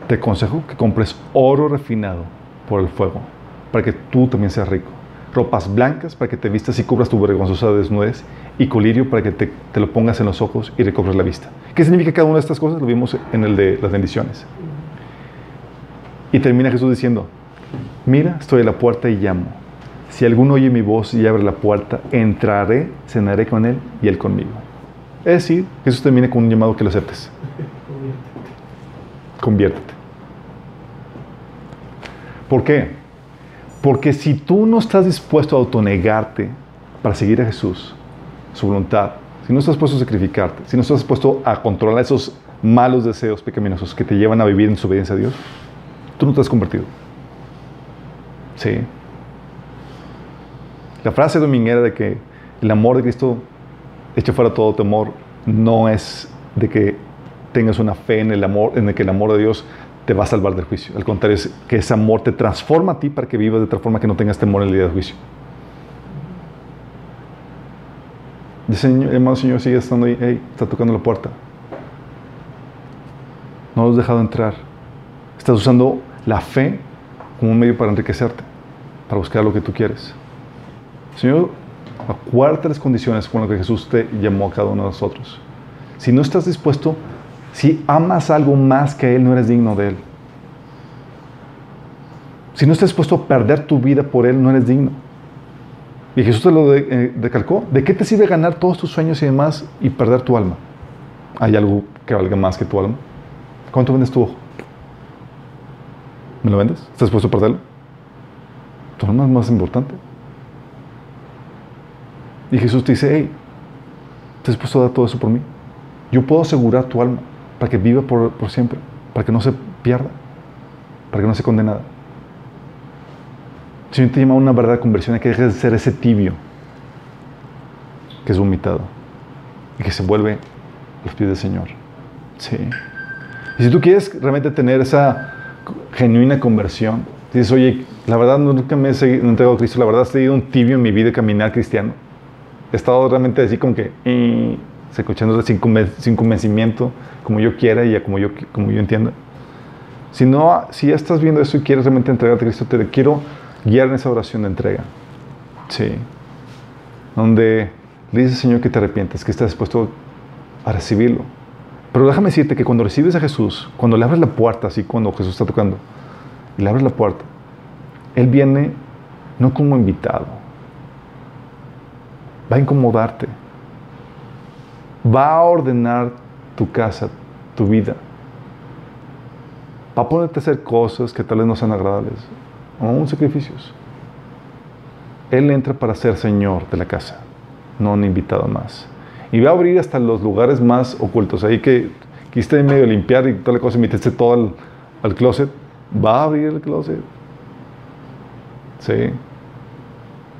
te aconsejo que compres oro refinado por el fuego para que tú también seas rico. Ropas blancas para que te vistas y cubras tu vergonzosa desnudez. Y colirio para que te, lo pongas en los ojos y recobres la vista. ¿Qué significa cada una de estas cosas? Lo vimos en el de las bendiciones. Y termina Jesús diciendo, mira, estoy a la puerta y llamo. Si alguno oye mi voz y abre la puerta, entraré, cenaré con él y él conmigo. Es decir, Jesús termina con un llamado que lo aceptes. Conviértete. ¿Por qué? Porque si tú no estás dispuesto a autonegarte para seguir a Jesús, su voluntad, si no estás dispuesto a sacrificarte, si no estás dispuesto a controlar esos malos deseos pecaminosos que te llevan a vivir en desobediencia a Dios, tú no te has convertido. Sí. La frase dominguera de que el amor de Cristo echa fuera todo temor no es de que tengas una fe en el amor, en el que el amor de Dios te va a salvar del juicio. Al contrario, es que ese amor te transforma a ti para que vivas de tal forma que no tengas temor en el día del juicio. El Señor, sigue estando ahí, está tocando la puerta. No lo has dejado entrar. Estás usando la fe como un medio para enriquecerte, para buscar lo que tú quieres. Señor, acuérdate las condiciones con las que Jesús te llamó a cada uno de nosotros. Si no estás dispuesto, si amas algo más que Él, no eres digno de Él. Si no estás dispuesto a perder tu vida por Él, no eres digno. Y Jesús te lo eh, recalcó. ¿De qué te sirve ganar todos tus sueños y demás y perder tu alma? ¿Hay algo que valga más que tu alma? ¿Cuánto vendes tu ojo? ¿Me lo vendes? ¿Estás dispuesto a perderlo? Tu alma es más importante. Y Jesús te dice, hey, ¿estás dispuesto a dar todo eso por mí? Yo puedo asegurar tu alma para que viva por, siempre, para que no se pierda, para que no se condenada. El Señor te llama a una verdadera conversión, hay que dejar de ser ese tibio que es vomitado y que se vuelve a los pies del Señor. Sí. Y si tú quieres realmente tener esa genuina conversión, dices, oye, la verdad nunca me he entregado a Cristo, la verdad he tenido un tibio en mi vida caminar cristiano. He estado realmente así como que, escuchando sin, sin convencimiento, como yo quiera y como yo, como yo entienda. Si no, si ya estás viendo eso y quieres realmente entregarte a Cristo, te quiero guiar en esa oración de entrega. Sí. Donde le dices, Señor, que te arrepientes, que estás dispuesto a recibirlo. Pero déjame decirte que cuando recibes a Jesús, cuando le abres la puerta, así cuando Jesús está tocando, y le abres la puerta, Él viene no como invitado, va a incomodarte, va a ordenar tu casa, tu vida, va a ponerte a hacer cosas que tal vez no sean agradables, aún sacrificios. Él entra para ser Señor de la casa, no un invitado más. Y va a abrir hasta los lugares más ocultos. Ahí que quisiste en medio limpiar y toda la cosa, y metiste todo al, al closet. Va a abrir el closet. Sí.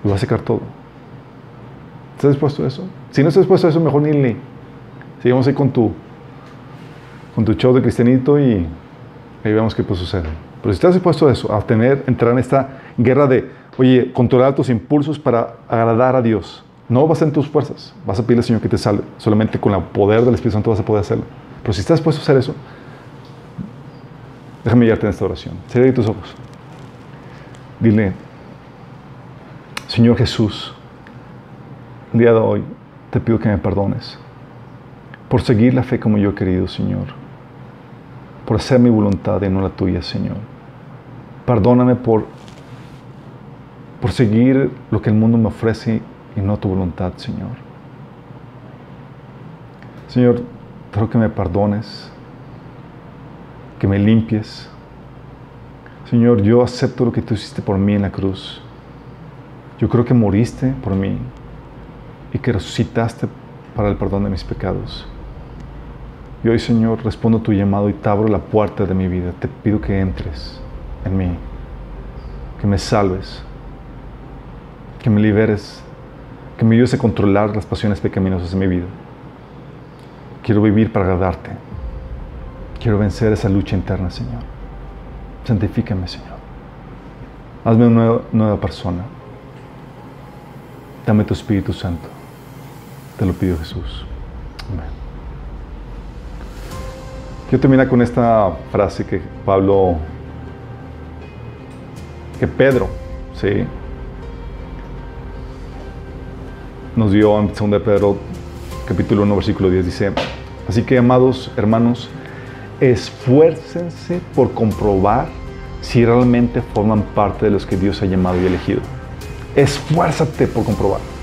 Y va a secar todo. ¿Estás dispuesto a eso? Si no estás dispuesto a eso, mejor ni le. Sigamos ahí con tu, con tu show de cristianito y ahí vemos qué puede suceder. Pero si estás dispuesto a eso, a tener, entrar en esta guerra de, oye, controlar tus impulsos para agradar a Dios, no vas en tus fuerzas, vas a pedirle al Señor que te salve. Solamente con el poder del Espíritu Santo vas a poder hacerlo. Pero si estás dispuesto a hacer eso, déjame guiarte en esta oración. Cierra tus ojos. Dile, Señor Jesús, el día de hoy te pido que me perdones por seguir la fe como yo he querido, Señor. Por hacer mi voluntad y no la tuya, Señor. Perdóname por, por seguir lo que el mundo me ofrece y no tu voluntad, Señor. Señor, espero que me perdones, que me limpies. Señor, yo acepto lo que tú hiciste por mí en la cruz. Yo creo que moriste por mí y que resucitaste para el perdón de mis pecados. Y hoy, Señor, respondo a tu llamado y te abro la puerta de mi vida. Te pido que entres en mí, que me salves, que me liberes que me ayudes a controlar las pasiones pecaminosas de mi vida. Quiero vivir para agradarte. Quiero vencer esa lucha interna, Señor. Santifícame, Señor. Hazme una nueva, nueva persona. Dame tu Espíritu Santo. Te lo pido, Jesús. Amén. Quiero terminar con esta frase que Pablo, que Pedro Sí. Nos dio en 2 de Pedro capítulo 1 versículo 10 dice, así que amados hermanos, esfuércense por comprobar si realmente forman parte de los que Dios ha llamado y elegido. Esfuérzate por comprobar.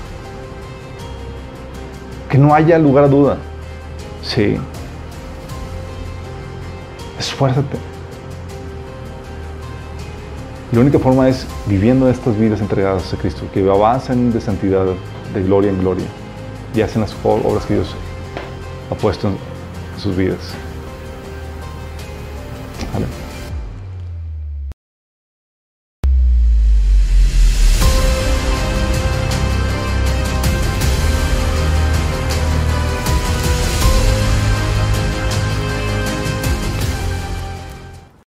No haya lugar a duda. Sí. Esfuérzate. La única forma es viviendo estas vidas entregadas a Cristo, que avancen de santidad, de gloria en gloria, y hacen las obras que Dios ha puesto en sus vidas. Amén.